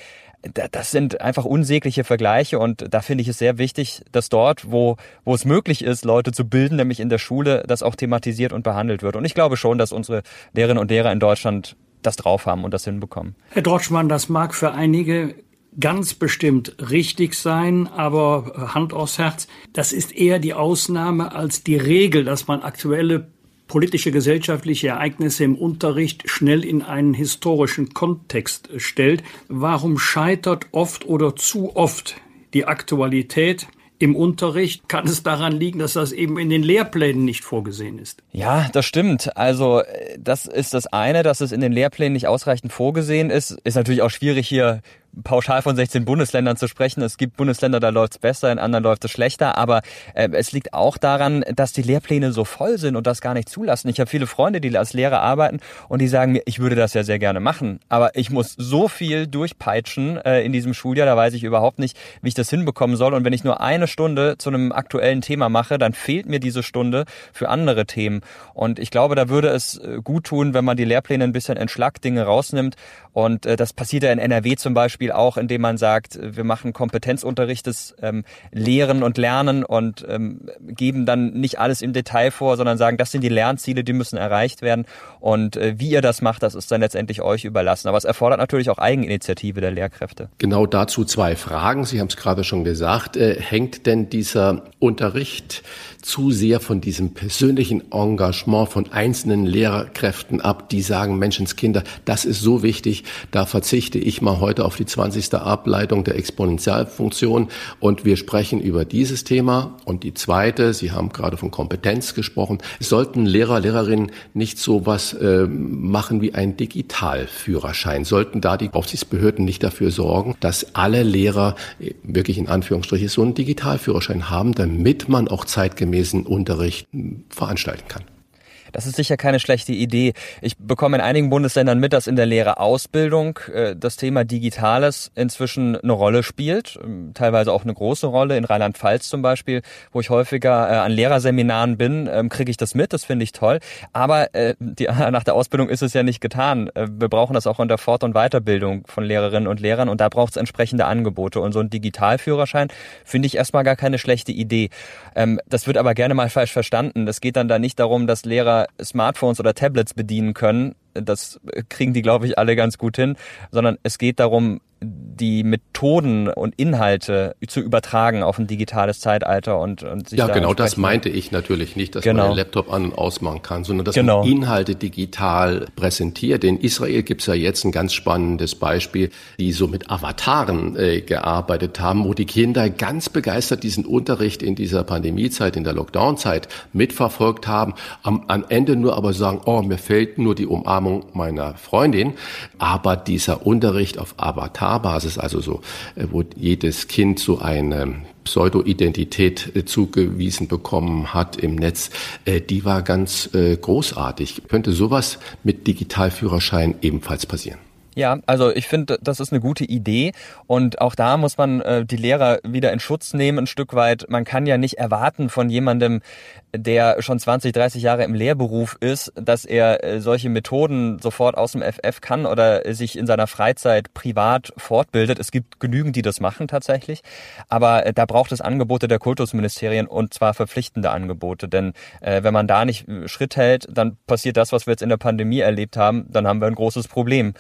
Das sind einfach unsägliche Vergleiche und da finde ich es sehr wichtig, dass dort, wo, wo es möglich ist, Leute zu bilden, nämlich in der Schule, das auch thematisiert und behandelt wird. Und ich glaube schon, dass unsere Lehrerinnen und Lehrer in Deutschland das drauf haben und das hinbekommen. Herr Drotschmann, das mag für einige ganz bestimmt richtig sein, aber Hand aufs Herz, das ist eher die Ausnahme als die Regel, dass man aktuelle politische, gesellschaftliche Ereignisse im Unterricht schnell in einen historischen Kontext stellt. Warum scheitert oft oder zu oft die Aktualität im Unterricht? Kann es daran liegen, dass das eben in den Lehrplänen nicht vorgesehen ist? Ja, das stimmt. Also das ist das eine, dass es in den Lehrplänen nicht ausreichend vorgesehen ist. Ist natürlich auch schwierig hier pauschal von 16 Bundesländern zu sprechen. Es gibt Bundesländer, da läuft es besser, in anderen läuft es schlechter. Aber äh, es liegt auch daran, dass die Lehrpläne so voll sind und das gar nicht zulassen. Ich habe viele Freunde, die als Lehrer arbeiten und die sagen mir, ich würde das ja sehr gerne machen. Aber ich muss so viel durchpeitschen äh, in diesem Schuljahr, da weiß ich überhaupt nicht, wie ich das hinbekommen soll. Und wenn ich nur eine Stunde zu einem aktuellen Thema mache, dann fehlt mir diese Stunde für andere Themen. Und ich glaube, da würde es äh, gut tun, wenn man die Lehrpläne ein bisschen entschlackt, Dinge rausnimmt. Und äh, das passiert ja in NRW zum Beispiel Beispiel auch, indem man sagt, wir machen Kompetenzunterricht des ähm, Lehren und Lernen und ähm, geben dann nicht alles im Detail vor, sondern sagen, das sind die Lernziele, die müssen erreicht werden. Und äh, wie ihr das macht, das ist dann letztendlich euch überlassen. Aber es erfordert natürlich auch Eigeninitiative der Lehrkräfte. Genau dazu zwei Fragen. Sie haben es gerade schon gesagt. Äh, hängt denn dieser Unterricht zu sehr von diesem persönlichen Engagement von einzelnen Lehrkräften ab, die sagen, Menschenskinder, das ist so wichtig, da verzichte ich mal heute auf die 20. Ableitung der Exponentialfunktion und wir sprechen über dieses Thema. Und die zweite, Sie haben gerade von Kompetenz gesprochen, sollten Lehrer, Lehrerinnen nicht so was äh, machen wie ein Digitalführerschein? Sollten da die Aufsichtsbehörden nicht dafür sorgen, dass alle Lehrer äh, wirklich in Anführungsstrichen so einen Digitalführerschein haben, damit man auch zeitgemäß zeitgemäßen Unterricht veranstalten kann. Das ist sicher keine schlechte Idee. Ich bekomme in einigen Bundesländern mit, dass in der Lehrerausbildung äh, das Thema Digitales inzwischen eine Rolle spielt, ähm, teilweise auch eine große Rolle. In Rheinland-Pfalz zum Beispiel, wo ich häufiger äh, an Lehrerseminaren bin, ähm, kriege ich das mit. Das finde ich toll. Aber äh, die, nach der Ausbildung ist es ja nicht getan. Wir brauchen das auch in der Fort- und Weiterbildung von Lehrerinnen und Lehrern und da braucht es entsprechende Angebote. Und so ein Digitalführerschein finde ich erstmal gar keine schlechte Idee. Ähm, das wird aber gerne mal falsch verstanden. Es geht dann da nicht darum, dass Lehrer Smartphones oder Tablets bedienen können. Das kriegen die, glaube ich, alle ganz gut hin, sondern es geht darum, die Methoden und Inhalte zu übertragen auf ein digitales Zeitalter und, und sich Ja, genau das meinte ich natürlich nicht, dass genau. man den Laptop an- und ausmachen kann, sondern dass genau. man Inhalte digital präsentiert. In Israel gibt's ja jetzt ein ganz spannendes Beispiel, die so mit Avataren äh, gearbeitet haben, wo die Kinder ganz begeistert diesen Unterricht in dieser Pandemiezeit, in der Lockdown-Zeit mitverfolgt haben, am, am Ende nur aber sagen, oh, mir fehlt nur die Umarmung meiner Freundin, aber dieser Unterricht auf Avatar Paarbasis, also so, äh, wo jedes Kind so eine Pseudo-Identität äh, zugewiesen bekommen hat im Netz, äh, die war ganz großartig. Könnte sowas mit Digitalführerschein ebenfalls passieren? Ja, also ich finde, das ist eine gute Idee und auch da muss man äh, die Lehrer wieder in Schutz nehmen ein Stück weit. Man kann ja nicht erwarten von jemandem, der schon 20, 30 Jahre im Lehrberuf ist, dass er äh, solche Methoden sofort aus dem FF kann oder sich in seiner Freizeit privat fortbildet. Es gibt genügend, die das machen tatsächlich, aber äh, da braucht es Angebote der Kultusministerien und zwar verpflichtende Angebote, denn äh, wenn man da nicht äh, Schritt hält, dann passiert das, was wir jetzt in der Pandemie erlebt haben, dann haben wir ein großes Problem.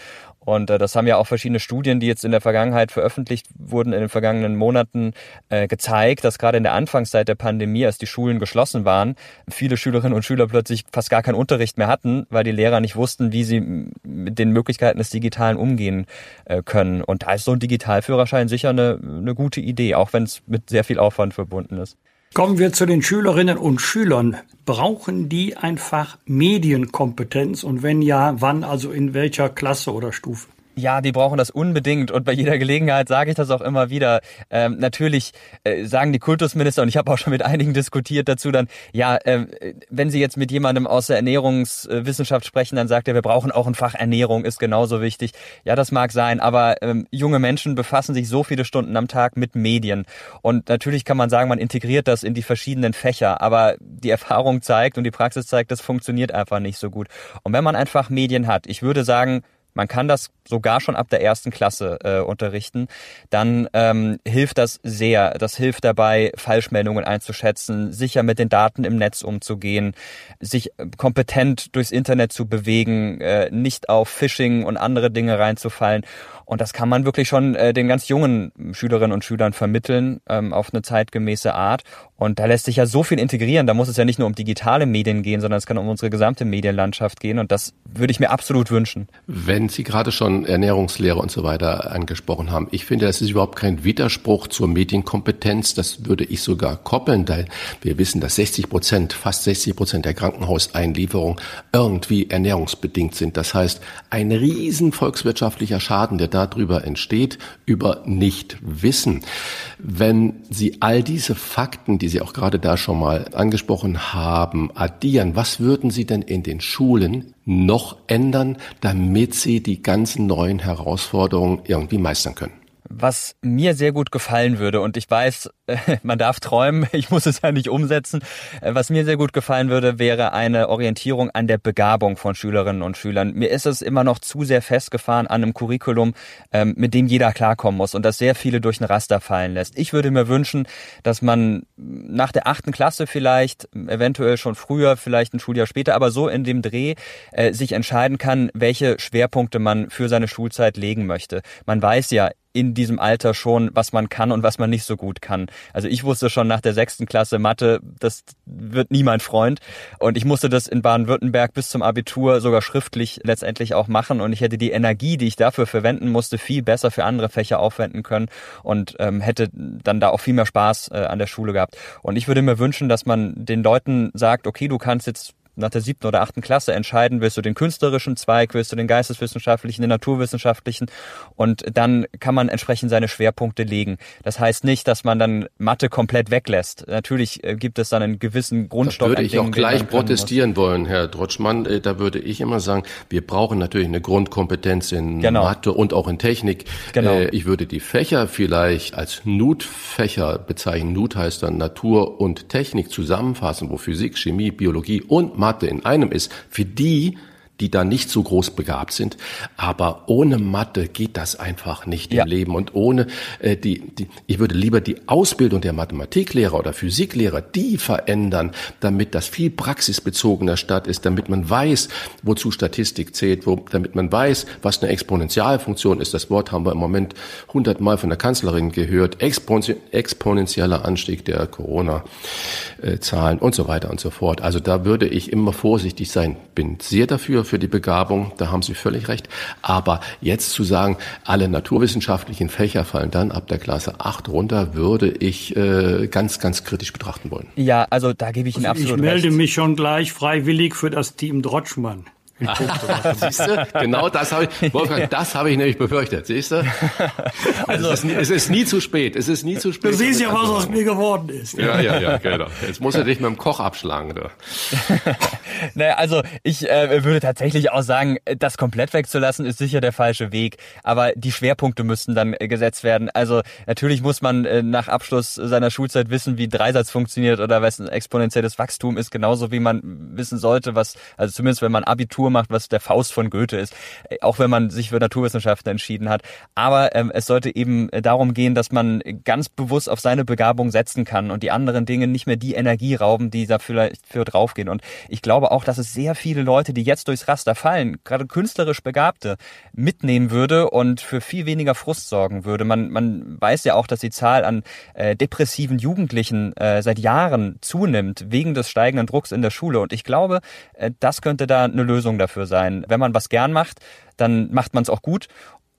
Und äh, das haben ja auch verschiedene Studien, die jetzt in der Vergangenheit veröffentlicht wurden, in den vergangenen Monaten äh, gezeigt, dass gerade in der Anfangszeit der Pandemie, als die Schulen geschlossen waren, viele Schülerinnen und Schüler plötzlich fast gar keinen Unterricht mehr hatten, weil die Lehrer nicht wussten, wie sie mit den Möglichkeiten des Digitalen umgehen äh, können. Und da ist so ein Digitalführerschein sicher eine, eine gute Idee, auch wenn es mit sehr viel Aufwand verbunden ist. Kommen wir zu den Schülerinnen und Schülern. Brauchen die einfach Medienkompetenz und wenn ja, wann, also in welcher Klasse oder Stufe? Ja, die brauchen das unbedingt und bei jeder Gelegenheit sage ich das auch immer wieder. Ähm, natürlich äh, sagen die Kultusminister und ich habe auch schon mit einigen diskutiert dazu dann, ja, äh, wenn sie jetzt mit jemandem aus der Ernährungswissenschaft sprechen, dann sagt er, wir brauchen auch ein Fach Ernährung, ist genauso wichtig. Ja, das mag sein, aber ähm, junge Menschen befassen sich so viele Stunden am Tag mit Medien und natürlich kann man sagen, man integriert das in die verschiedenen Fächer, aber die Erfahrung zeigt und die Praxis zeigt, das funktioniert einfach nicht so gut. Und wenn man einfach Medien hat, ich würde sagen, man kann das sogar schon ab der ersten Klasse äh, unterrichten, dann ähm, hilft das sehr. Das hilft dabei, Falschmeldungen einzuschätzen, sicher mit den Daten im Netz umzugehen, sich kompetent durchs Internet zu bewegen, äh, nicht auf Phishing und andere Dinge reinzufallen. Und das kann man wirklich schon äh, den ganz jungen Schülerinnen und Schülern vermitteln ähm, auf eine zeitgemäße Art. Und da lässt sich ja so viel integrieren. Da muss es ja nicht nur um digitale Medien gehen, sondern es kann um unsere gesamte Medienlandschaft gehen. Und das würde ich mir absolut wünschen. Wenn Sie gerade schon Ernährungslehre und so weiter angesprochen haben, ich finde, das ist überhaupt kein Widerspruch zur Medienkompetenz. Das würde ich sogar koppeln, weil wir wissen, dass 60 Prozent, fast 60 Prozent der Krankenhauseinlieferungen irgendwie ernährungsbedingt sind. Das heißt, ein riesen volkswirtschaftlicher Schaden, der darüber entsteht, über Nichtwissen. Wenn Sie all diese Fakten, Sie auch gerade da schon mal angesprochen haben, addieren, was würden Sie denn in den Schulen noch ändern, damit Sie die ganzen neuen Herausforderungen irgendwie meistern können? Was mir sehr gut gefallen würde, und ich weiß, man darf träumen, ich muss es ja nicht umsetzen, was mir sehr gut gefallen würde, wäre eine Orientierung an der Begabung von Schülerinnen und Schülern. Mir ist es immer noch zu sehr festgefahren an einem Curriculum, ähm, mit dem jeder klarkommen muss und das sehr viele durch ein Raster fallen lässt. Ich würde mir wünschen, dass man nach der achten Klasse vielleicht, eventuell schon früher, vielleicht ein Schuljahr später, aber so in dem Dreh äh, sich entscheiden kann, welche Schwerpunkte man für seine Schulzeit legen möchte. Man weiß ja, in diesem Alter schon, was man kann und was man nicht so gut kann. Also ich wusste schon nach der sechsten Klasse Mathe, das wird nie mein Freund. Und ich musste das in Baden-Württemberg bis zum Abitur sogar schriftlich letztendlich auch machen. Und ich hätte die Energie, die ich dafür verwenden musste, viel besser für andere Fächer aufwenden können und ähm, hätte dann da auch viel mehr Spaß äh, an der Schule gehabt. Und ich würde mir wünschen, dass man den Leuten sagt, okay, du kannst jetzt nach der siebten oder achten Klasse entscheiden, willst du den künstlerischen Zweig, willst du den geisteswissenschaftlichen, den naturwissenschaftlichen und dann kann man entsprechend seine Schwerpunkte legen. Das heißt nicht, dass man dann Mathe komplett weglässt. Natürlich äh, gibt es dann einen gewissen Grundstock. Da würde ich auch gleich protestieren muss. wollen, Herr Drotschmann. Äh, da würde ich immer sagen, wir brauchen natürlich eine Grundkompetenz in genau. Mathe und auch in Technik. Genau. Äh, ich würde die Fächer vielleicht als NUT-Fächer bezeichnen. NUT heißt dann Natur und Technik zusammenfassen, wo Physik, Chemie, Biologie und Mathe in einem ist, für die die da nicht so groß begabt sind. Aber ohne Mathe geht das einfach nicht ja. im Leben. Und ohne äh, die, die, ich würde lieber die Ausbildung der Mathematiklehrer oder Physiklehrer, die verändern, damit das viel praxisbezogener statt ist, damit man weiß, wozu Statistik zählt, wo, damit man weiß, was eine Exponentialfunktion ist. Das Wort haben wir im Moment hundertmal von der Kanzlerin gehört. exponentieller Anstieg der Corona-Zahlen und so weiter und so fort. Also da würde ich immer vorsichtig sein. Bin sehr dafür, für die Begabung, da haben Sie völlig recht. Aber jetzt zu sagen, alle naturwissenschaftlichen Fächer fallen dann ab der Klasse 8 runter, würde ich äh, ganz, ganz kritisch betrachten wollen. Ja, also da gebe ich Ihnen also absolut recht. Ich melde recht. mich schon gleich freiwillig für das Team Drotschmann. siehst du, genau das habe ich, Wolfgang, das habe ich nämlich befürchtet, siehst du? Also, es ist, nie, es ist nie zu spät, es ist nie zu spät. Du siehst ja, was aus mir geworden ist. Ja, ja, ja, genau. Jetzt musst du dich mit dem Koch abschlagen. Du. naja, also ich äh, würde tatsächlich auch sagen, das komplett wegzulassen ist sicher der falsche Weg, aber die Schwerpunkte müssten dann äh, gesetzt werden. Also natürlich muss man äh, nach Abschluss seiner Schulzeit wissen, wie Dreisatz funktioniert oder was ein exponentielles Wachstum ist, genauso wie man wissen sollte, was, also zumindest wenn man Abitur macht, was der Faust von Goethe ist, äh, auch wenn man sich für Naturwissenschaften entschieden hat. Aber ähm, es sollte eben äh, darum gehen, dass man ganz bewusst auf seine Begabung setzen kann und die anderen Dinge nicht mehr die Energie rauben, die da vielleicht für draufgehen. Und ich glaube auch, dass es sehr viele Leute, die jetzt durchs Raster fallen, gerade künstlerisch Begabte, mitnehmen würde und für viel weniger Frust sorgen würde. Man, man weiß ja auch, dass die Zahl an äh, depressiven Jugendlichen äh, seit Jahren zunimmt, wegen des steigenden Drucks in der Schule. Und ich glaube, äh, das könnte da eine Lösung dafür sein. Wenn man was gern macht, dann macht man es auch gut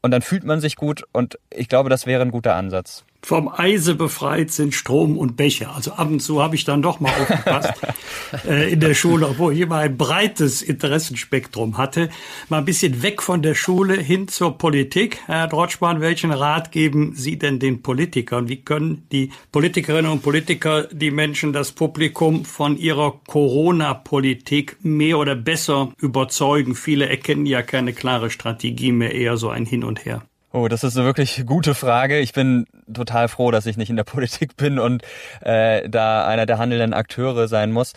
und dann fühlt man sich gut und ich glaube, das wäre ein guter Ansatz vom Eise befreit sind Strom und Becher. Also ab und zu habe ich dann doch mal aufgepasst äh, in der Schule, obwohl ich immer ein breites Interessenspektrum hatte. Mal ein bisschen weg von der Schule hin zur Politik. Herr Drotschmann, welchen Rat geben Sie denn den Politikern? Wie können die Politikerinnen und Politiker die Menschen, das Publikum von ihrer Corona-Politik mehr oder besser überzeugen? Viele erkennen ja keine klare Strategie mehr, eher so ein Hin und Her. Oh, das ist eine wirklich gute Frage. Ich bin total froh, dass ich nicht in der Politik bin und äh, da einer der handelnden Akteure sein muss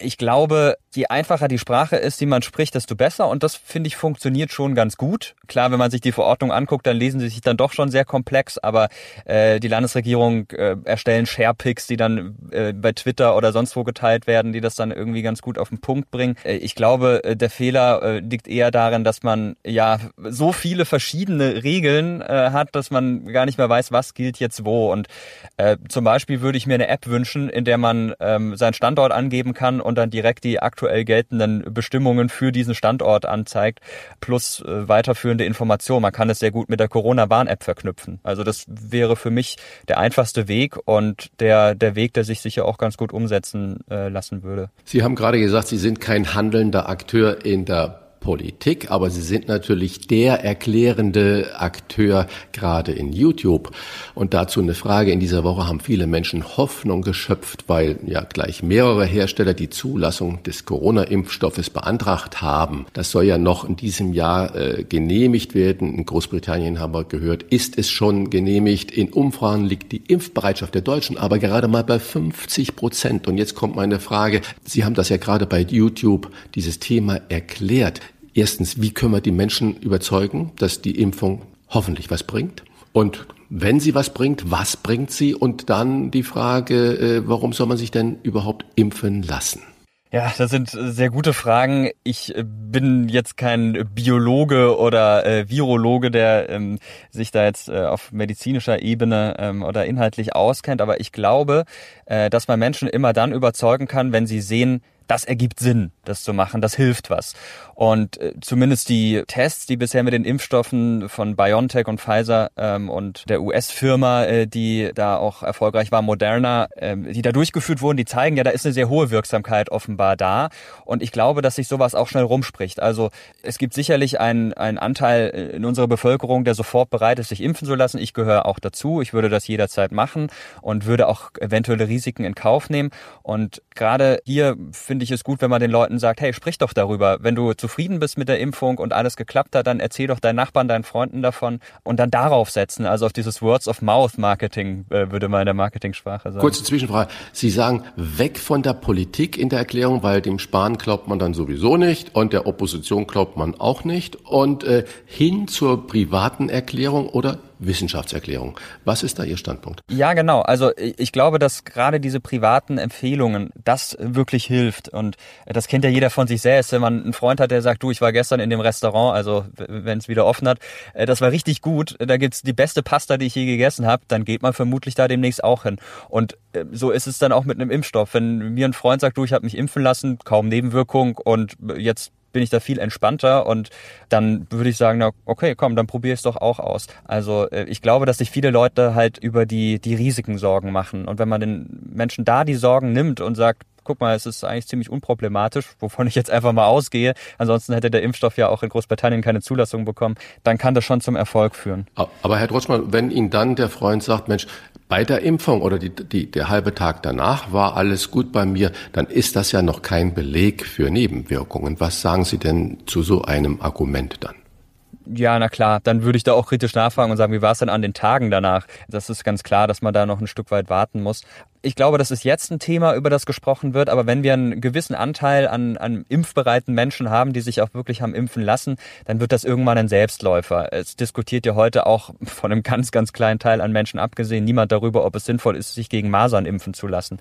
ich glaube, je einfacher die Sprache ist, die man spricht, desto besser. Und das, finde ich, funktioniert schon ganz gut. Klar, wenn man sich die Verordnung anguckt, dann lesen sie sich dann doch schon sehr komplex. Aber äh, die Landesregierung äh, erstellen Sharepics, die dann äh, bei Twitter oder sonst wo geteilt werden, die das dann irgendwie ganz gut auf den Punkt bringen. Äh, ich glaube, äh, der Fehler äh, liegt eher darin, dass man ja so viele verschiedene Regeln äh, hat, dass man gar nicht mehr weiß, was gilt jetzt wo. Und äh, zum Beispiel würde ich mir eine App wünschen, in der man ähm, seinen Standort angeben kann und dann direkt die aktuell geltenden Bestimmungen für diesen Standort anzeigt, plus äh, weiterführende Informationen. Man kann es sehr gut mit der Corona-Warn-App verknüpfen. Also das wäre für mich der einfachste Weg und der, der Weg, der sich sicher auch ganz gut umsetzen äh, lassen würde. Sie haben gerade gesagt, Sie sind kein handelnder Akteur in der Politik, aber sie sind natürlich der erklärende Akteur gerade in YouTube. Und dazu eine Frage. In dieser Woche haben viele Menschen Hoffnung geschöpft, weil ja gleich mehrere Hersteller die Zulassung des Corona-Impfstoffes beantragt haben. Das soll ja noch in diesem Jahr äh, genehmigt werden. In Großbritannien haben wir gehört, ist es schon genehmigt. In Umfragen liegt die Impfbereitschaft der Deutschen aber gerade mal bei 50 Prozent. Und jetzt kommt meine Frage. Sie haben das ja gerade bei YouTube dieses Thema erklärt. Erstens, wie können wir die Menschen überzeugen, dass die Impfung hoffentlich was bringt? Und wenn sie was bringt, was bringt sie? Und dann die Frage, äh, warum soll man sich denn überhaupt impfen lassen? Ja, das sind sehr gute Fragen. Ich äh, bin jetzt kein Biologe oder äh, Virologe, der ähm, sich da jetzt äh, auf medizinischer Ebene ähm, oder inhaltlich auskennt, aber ich glaube, äh, dass man Menschen immer dann überzeugen kann, wenn sie sehen, das ergibt Sinn, das zu machen, das hilft was. Und äh, zumindest die Tests, die bisher mit den Impfstoffen von BioNTech und Pfizer ähm, und der US-Firma, äh, die da auch erfolgreich war, Moderna, äh, die da durchgeführt wurden, die zeigen ja, da ist eine sehr hohe Wirksamkeit offenbar da. Und ich glaube, dass sich sowas auch schnell rumspricht. Also es gibt sicherlich einen, Anteil in unserer Bevölkerung, der sofort bereit ist, sich impfen zu lassen. Ich gehöre auch dazu. Ich würde das jederzeit machen und würde auch eventuelle Risiken in Kauf nehmen. Und gerade hier finde ich es gut, wenn man den Leuten sagt, hey, sprich doch darüber. Wenn du zufrieden bist mit der Impfung und alles geklappt hat, dann erzähl doch deinen Nachbarn, deinen Freunden davon und dann darauf setzen. Also auf dieses Words of Mouth Marketing, äh, würde man in der Marketingsprache sagen. Kurze Zwischenfrage. Sie sagen, weg von der Politik in der Erklärung, weil dem Spahn glaubt man dann sowieso nicht und der Opposition glaubt man auch nicht und äh, hin zur privaten Erklärung oder Wissenschaftserklärung. Was ist da Ihr Standpunkt? Ja, genau. Also ich glaube, dass gerade diese privaten Empfehlungen, das wirklich hilft. Und das kennt ja jeder von sich selbst, wenn man einen Freund hat, der sagt, du, ich war gestern in dem Restaurant, also wenn es wieder offen hat, äh, das war richtig gut, da gibt's die beste Pasta, die ich je gegessen habe, dann geht man vermutlich da demnächst auch hin. Und äh, so ist es dann auch mit einem Impfstoff. Wenn mir ein Freund sagt, du, ich habe mich impfen lassen, kaum Nebenwirkung und jetzt bin ich da viel entspannter und dann würde ich sagen, na okay, komm, dann probiere ich es doch auch aus. Also äh, ich glaube, dass sich viele Leute halt über die, die Risiken Sorgen machen. Und wenn man den Menschen da die Sorgen nimmt und sagt, guck mal, es ist eigentlich ziemlich unproblematisch, wovon ich jetzt einfach mal ausgehe, ansonsten hätte der Impfstoff ja auch in Großbritannien keine Zulassung bekommen, dann kann das schon zum Erfolg führen. Aber Herr Drotschmann, wenn Ihnen dann der Freund sagt, Mensch, bei der Impfung oder die, die, der halbe Tag danach war alles gut bei mir, dann ist das ja noch kein Beleg für Nebenwirkungen. Was sagen Sie denn zu so einem Argument dann? Ja, na klar, dann würde ich da auch kritisch nachfragen und sagen, wie war es denn an den Tagen danach? Das ist ganz klar, dass man da noch ein Stück weit warten muss ich glaube, das ist jetzt ein Thema, über das gesprochen wird, aber wenn wir einen gewissen Anteil an, an impfbereiten Menschen haben, die sich auch wirklich haben impfen lassen, dann wird das irgendwann ein Selbstläufer. Es diskutiert ja heute auch von einem ganz, ganz kleinen Teil an Menschen abgesehen niemand darüber, ob es sinnvoll ist, sich gegen Masern impfen zu lassen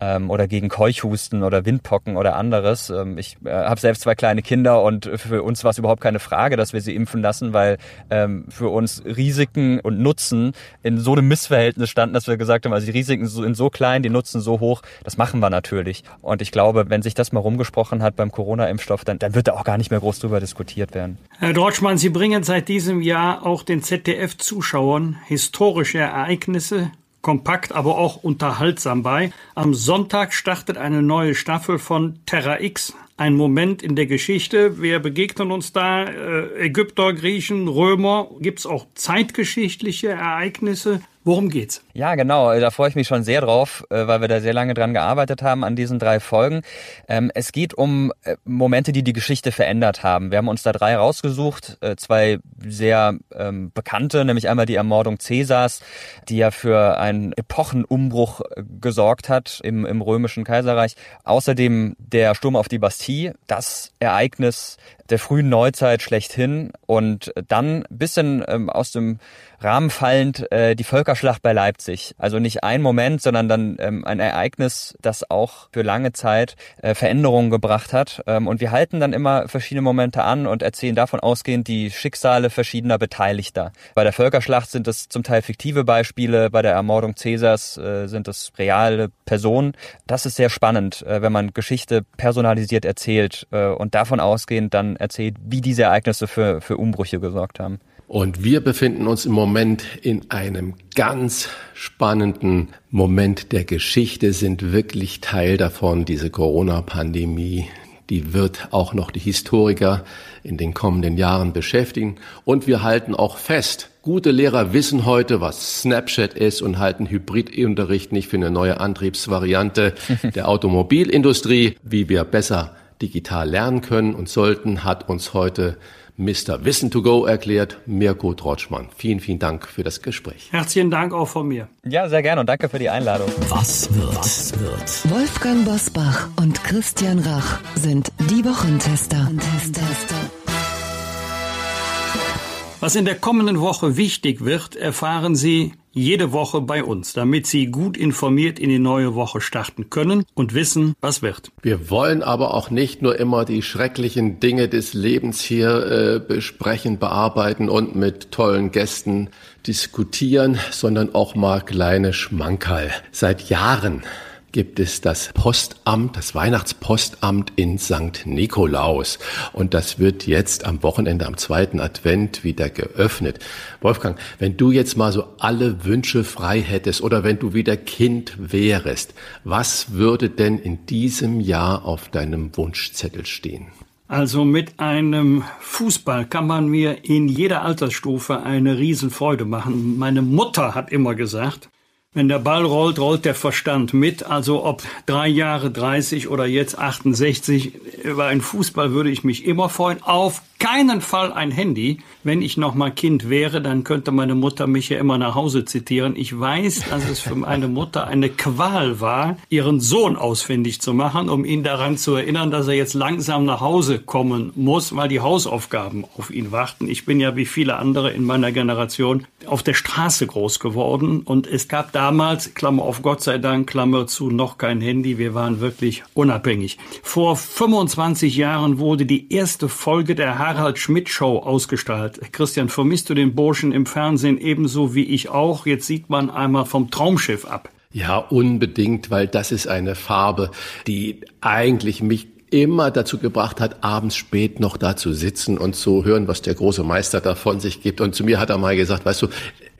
ähm, oder gegen Keuchhusten oder Windpocken oder anderes. Ähm, ich äh, habe selbst zwei kleine Kinder und für uns war es überhaupt keine Frage, dass wir sie impfen lassen, weil ähm, für uns Risiken und Nutzen in so einem Missverhältnis standen, dass wir gesagt haben, also die Risiken sind so klein, die Nutzen so hoch, das machen wir natürlich. Und ich glaube, wenn sich das mal rumgesprochen hat beim Corona-Impfstoff, dann, dann wird da auch gar nicht mehr groß drüber diskutiert werden. Herr Drotschmann, Sie bringen seit diesem Jahr auch den ZDF-Zuschauern historische Ereignisse kompakt, aber auch unterhaltsam bei. Am Sonntag startet eine neue Staffel von Terra X, ein Moment in der Geschichte. Wir begegnen uns da? Äh, Ägypter, Griechen, Römer. Gibt es auch zeitgeschichtliche Ereignisse? Worum geht's? Ja, genau. Da freue ich mich schon sehr drauf, äh, weil wir da sehr lange dran gearbeitet haben an diesen drei Folgen. Ähm, es geht um äh, Momente, die die Geschichte verändert haben. Wir haben uns da drei rausgesucht, äh, zwei sehr ähm, bekannte, nämlich einmal die Ermordung Cäsars, die ja für einen Epochenumbruch gesorgt hat im, im römischen Kaiserreich. Außerdem der Sturm auf die Bastille, das Ereignis der frühen Neuzeit schlechthin und dann bisschen ähm, aus dem Rahmen fallend äh, die Völkerschlacht bei Leipzig. Also nicht ein Moment, sondern dann ähm, ein Ereignis, das auch für lange Zeit äh, Veränderungen gebracht hat. Ähm, und wir halten dann immer verschiedene Momente an und erzählen davon ausgehend die Schicksale verschiedener Beteiligter. Bei der Völkerschlacht sind es zum Teil fiktive Beispiele, bei der Ermordung Cäsars äh, sind es reale Personen. Das ist sehr spannend, äh, wenn man Geschichte personalisiert erzählt äh, und davon ausgehend dann erzählt, wie diese Ereignisse für, für Umbrüche gesorgt haben. Und wir befinden uns im Moment in einem ganz spannenden Moment der Geschichte, sind wirklich Teil davon, diese Corona-Pandemie. Die wird auch noch die Historiker in den kommenden Jahren beschäftigen. Und wir halten auch fest, gute Lehrer wissen heute, was Snapchat ist und halten Hybridunterricht nicht für eine neue Antriebsvariante der Automobilindustrie. Wie wir besser digital lernen können und sollten, hat uns heute Mr. Wissen to Go erklärt, Mirko Trotschmann. Vielen, vielen Dank für das Gespräch. Herzlichen Dank auch von mir. Ja, sehr gerne und danke für die Einladung. Was wird? Was wird? Wolfgang Bosbach und Christian Rach sind die Wochentester. Was in der kommenden Woche wichtig wird, erfahren Sie jede Woche bei uns, damit Sie gut informiert in die neue Woche starten können und wissen, was wird. Wir wollen aber auch nicht nur immer die schrecklichen Dinge des Lebens hier äh, besprechen, bearbeiten und mit tollen Gästen diskutieren, sondern auch mal kleine Schmankerl. Seit Jahren gibt es das Postamt, das Weihnachtspostamt in St. Nikolaus. Und das wird jetzt am Wochenende, am zweiten Advent wieder geöffnet. Wolfgang, wenn du jetzt mal so alle Wünsche frei hättest oder wenn du wieder Kind wärest, was würde denn in diesem Jahr auf deinem Wunschzettel stehen? Also mit einem Fußball kann man mir in jeder Altersstufe eine Riesenfreude machen. Meine Mutter hat immer gesagt, wenn der Ball rollt, rollt der Verstand mit. Also ob drei Jahre 30 oder jetzt 68, über einen Fußball würde ich mich immer freuen. Auf keinen Fall ein Handy. Wenn ich noch mal Kind wäre, dann könnte meine Mutter mich ja immer nach Hause zitieren. Ich weiß, dass es für meine Mutter eine Qual war, ihren Sohn ausfindig zu machen, um ihn daran zu erinnern, dass er jetzt langsam nach Hause kommen muss, weil die Hausaufgaben auf ihn warten. Ich bin ja wie viele andere in meiner Generation auf der Straße groß geworden und es gab damals, Klammer auf Gott sei Dank, Klammer zu, noch kein Handy. Wir waren wirklich unabhängig. Vor 25 Jahren wurde die erste Folge der Harald Schmidt Show ausgestrahlt. Christian, vermisst du den Burschen im Fernsehen ebenso wie ich auch? Jetzt sieht man einmal vom Traumschiff ab. Ja, unbedingt, weil das ist eine Farbe, die eigentlich mich immer dazu gebracht hat, abends spät noch da zu sitzen und zu hören, was der große Meister da von sich gibt. Und zu mir hat er mal gesagt, weißt du,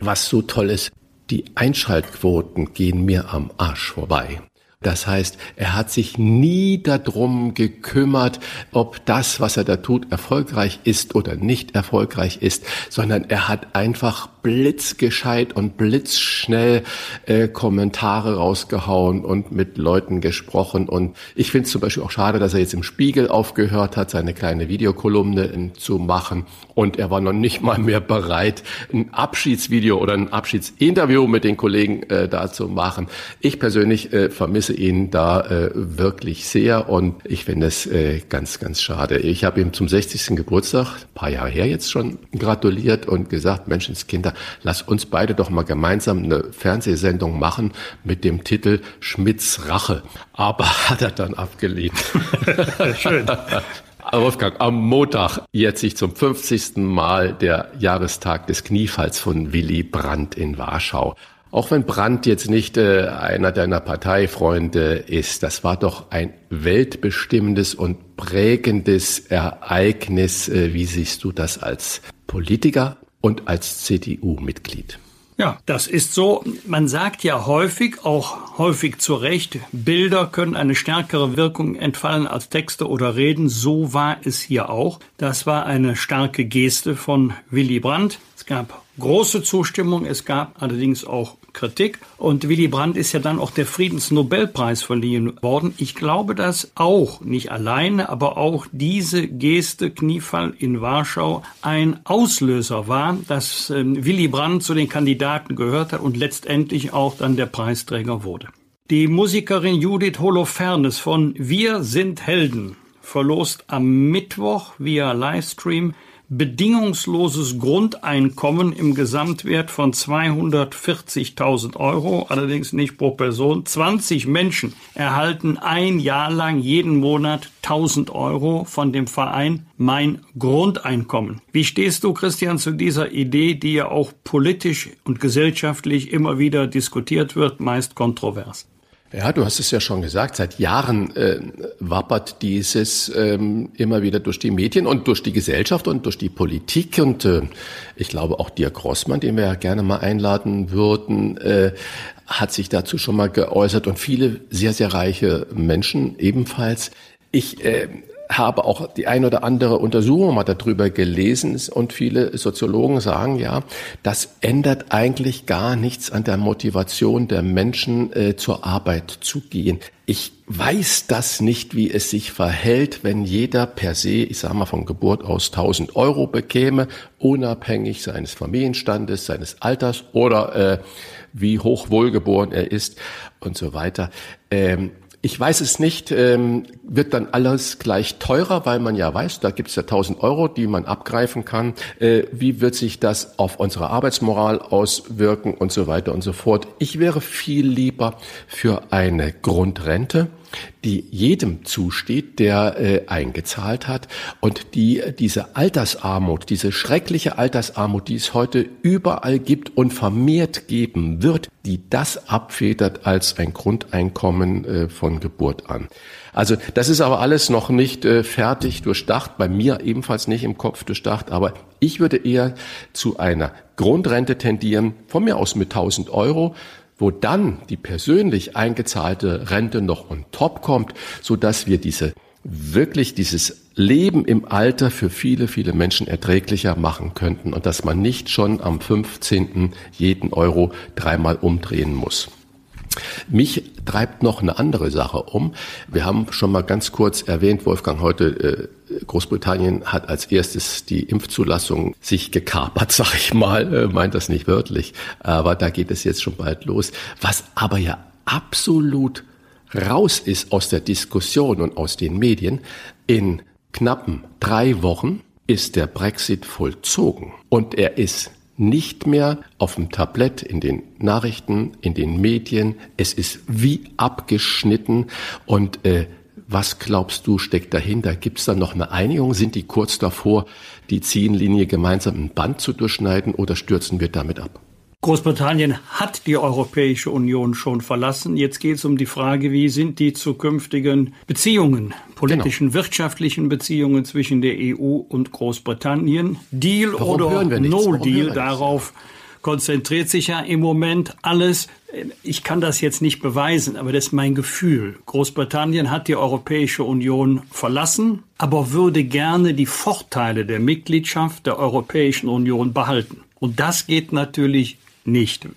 was so toll ist, die Einschaltquoten gehen mir am Arsch vorbei. Das heißt, er hat sich nie darum gekümmert, ob das, was er da tut, erfolgreich ist oder nicht erfolgreich ist, sondern er hat einfach blitzgescheit und blitzschnell äh, Kommentare rausgehauen und mit Leuten gesprochen. Und ich finde es zum Beispiel auch schade, dass er jetzt im Spiegel aufgehört hat, seine kleine Videokolumne zu machen. Und er war noch nicht mal mehr bereit, ein Abschiedsvideo oder ein Abschiedsinterview mit den Kollegen äh, da zu machen. Ich persönlich äh, vermisse ihn da äh, wirklich sehr und ich finde es äh, ganz, ganz schade. Ich habe ihm zum 60. Geburtstag, ein paar Jahre her jetzt schon, gratuliert und gesagt, Menschenskinder, lass uns beide doch mal gemeinsam eine Fernsehsendung machen mit dem Titel Schmidts Rache. Aber hat er dann abgelehnt. Schön. Wolfgang, am Montag jährt sich zum 50. Mal der Jahrestag des Kniefalls von Willy Brandt in Warschau. Auch wenn Brandt jetzt nicht äh, einer deiner Parteifreunde ist, das war doch ein weltbestimmendes und prägendes Ereignis. Äh, wie siehst du das als Politiker und als CDU-Mitglied? Ja, das ist so. Man sagt ja häufig, auch häufig zu Recht, Bilder können eine stärkere Wirkung entfallen als Texte oder Reden. So war es hier auch. Das war eine starke Geste von Willy Brandt. Es gab große Zustimmung, es gab allerdings auch Kritik. Und Willy Brandt ist ja dann auch der Friedensnobelpreis verliehen worden. Ich glaube, dass auch, nicht alleine, aber auch diese Geste Kniefall in Warschau ein Auslöser war, dass ähm, Willy Brandt zu den Kandidaten gehört hat und letztendlich auch dann der Preisträger wurde. Die Musikerin Judith Holofernes von Wir sind Helden verlost am Mittwoch via Livestream bedingungsloses Grundeinkommen im Gesamtwert von 240.000 Euro, allerdings nicht pro Person. 20 Menschen erhalten ein Jahr lang jeden Monat 1000 Euro von dem Verein Mein Grundeinkommen. Wie stehst du, Christian, zu dieser Idee, die ja auch politisch und gesellschaftlich immer wieder diskutiert wird, meist kontrovers? Ja, du hast es ja schon gesagt, seit Jahren äh, wappert dieses ähm, immer wieder durch die Medien und durch die Gesellschaft und durch die Politik. Und äh, ich glaube auch Dirk Rossmann, den wir ja gerne mal einladen würden, äh, hat sich dazu schon mal geäußert und viele sehr, sehr reiche Menschen ebenfalls. Ich äh, habe auch die ein oder andere Untersuchung mal darüber gelesen und viele Soziologen sagen ja, das ändert eigentlich gar nichts an der Motivation der Menschen äh, zur Arbeit zu gehen. Ich weiß das nicht, wie es sich verhält, wenn jeder per se, ich sage mal von Geburt aus 1000 Euro bekäme, unabhängig seines Familienstandes, seines Alters oder äh, wie hoch wohlgeboren er ist und so weiter. Ähm, ich weiß es nicht, ähm, wird dann alles gleich teurer, weil man ja weiß, da gibt es ja 1000 Euro, die man abgreifen kann. Äh, wie wird sich das auf unsere Arbeitsmoral auswirken und so weiter und so fort. Ich wäre viel lieber für eine Grundrente die jedem zusteht, der äh, eingezahlt hat und die diese Altersarmut, diese schreckliche Altersarmut, die es heute überall gibt und vermehrt geben wird, die das abfedert als ein Grundeinkommen äh, von Geburt an. Also das ist aber alles noch nicht äh, fertig durchdacht, bei mir ebenfalls nicht im Kopf durchdacht, aber ich würde eher zu einer Grundrente tendieren, von mir aus mit 1000 Euro, wo dann die persönlich eingezahlte Rente noch on top kommt, so dass wir diese wirklich dieses Leben im Alter für viele, viele Menschen erträglicher machen könnten und dass man nicht schon am 15. jeden Euro dreimal umdrehen muss. Mich treibt noch eine andere Sache um. Wir haben schon mal ganz kurz erwähnt, Wolfgang, heute äh, Großbritannien hat als erstes die Impfzulassung sich gekapert, sag ich mal, äh, meint das nicht wörtlich, aber da geht es jetzt schon bald los. Was aber ja absolut raus ist aus der Diskussion und aus den Medien, in knappen drei Wochen ist der Brexit vollzogen und er ist nicht mehr auf dem Tablett, in den Nachrichten, in den Medien. Es ist wie abgeschnitten. Und äh, was glaubst du, steckt dahinter? Gibt es da noch eine Einigung? Sind die kurz davor, die Ziellinie gemeinsam ein Band zu durchschneiden oder stürzen wir damit ab? Großbritannien hat die Europäische Union schon verlassen. Jetzt geht es um die Frage, wie sind die zukünftigen Beziehungen, politischen, genau. wirtschaftlichen Beziehungen zwischen der EU und Großbritannien. Deal Warum oder No Deal, darauf konzentriert sich ja im Moment alles ich kann das jetzt nicht beweisen, aber das ist mein Gefühl. Großbritannien hat die Europäische Union verlassen, aber würde gerne die Vorteile der Mitgliedschaft der Europäischen Union behalten. Und das geht natürlich nicht.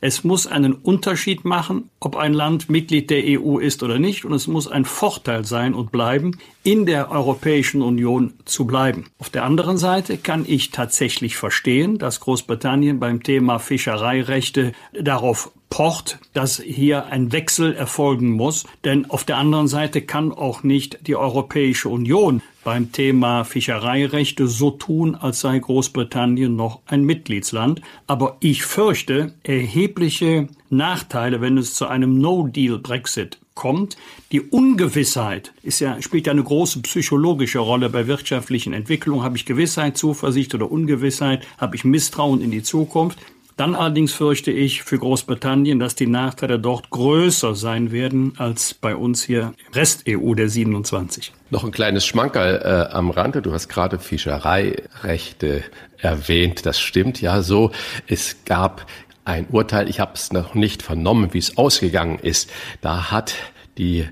Es muss einen Unterschied machen, ob ein Land Mitglied der EU ist oder nicht, und es muss ein Vorteil sein und bleiben, in der Europäischen Union zu bleiben. Auf der anderen Seite kann ich tatsächlich verstehen, dass Großbritannien beim Thema Fischereirechte darauf pocht, dass hier ein Wechsel erfolgen muss. Denn auf der anderen Seite kann auch nicht die Europäische Union beim Thema Fischereirechte so tun, als sei Großbritannien noch ein Mitgliedsland. Aber ich fürchte erhebliche Nachteile, wenn es zu einem No-Deal-Brexit kommt. Die Ungewissheit ist ja, spielt ja eine große psychologische Rolle bei wirtschaftlichen Entwicklungen. Habe ich Gewissheit, Zuversicht oder Ungewissheit? Habe ich Misstrauen in die Zukunft? Dann allerdings fürchte ich für Großbritannien, dass die Nachteile dort größer sein werden als bei uns hier im Rest EU der 27. Noch ein kleines Schmankerl äh, am Rande. Du hast gerade Fischereirechte erwähnt. Das stimmt ja so. Es gab ein Urteil, ich habe es noch nicht vernommen, wie es ausgegangen ist. Da hat die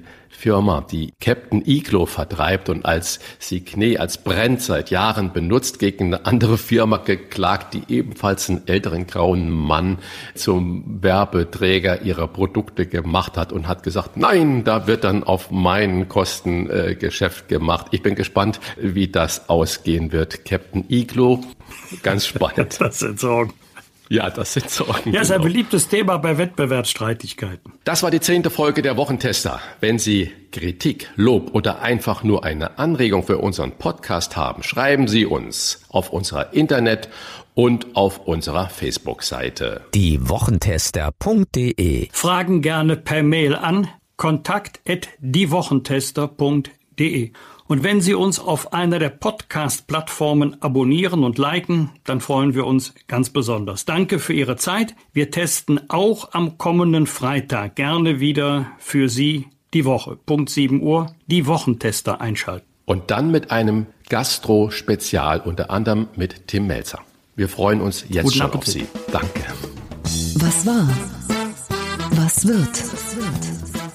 Firma, die Captain Iglo vertreibt und als Signet, als Brand seit Jahren benutzt, gegen eine andere Firma geklagt, die ebenfalls einen älteren grauen Mann zum Werbeträger ihrer Produkte gemacht hat und hat gesagt, nein, da wird dann auf meinen Kosten äh, Geschäft gemacht. Ich bin gespannt, wie das ausgehen wird. Captain Iglo, ganz spannend. das sind Sorgen. Ja, das sind Sorgen. Ja, ist ein genau. beliebtes Thema bei Wettbewerbsstreitigkeiten. Das war die zehnte Folge der Wochentester. Wenn Sie Kritik, Lob oder einfach nur eine Anregung für unseren Podcast haben, schreiben Sie uns auf unserer Internet- und auf unserer Facebook-Seite. Die Wochentester.de Fragen gerne per Mail an kontakt@diewochentester.de. Und wenn Sie uns auf einer der Podcast-Plattformen abonnieren und liken, dann freuen wir uns ganz besonders. Danke für Ihre Zeit. Wir testen auch am kommenden Freitag gerne wieder für Sie die Woche. Punkt 7 Uhr, die Wochentester einschalten. Und dann mit einem Gastro-Spezial, unter anderem mit Tim Melzer. Wir freuen uns jetzt Guten schon Appetit. auf Sie. Danke. Was war? Was wird?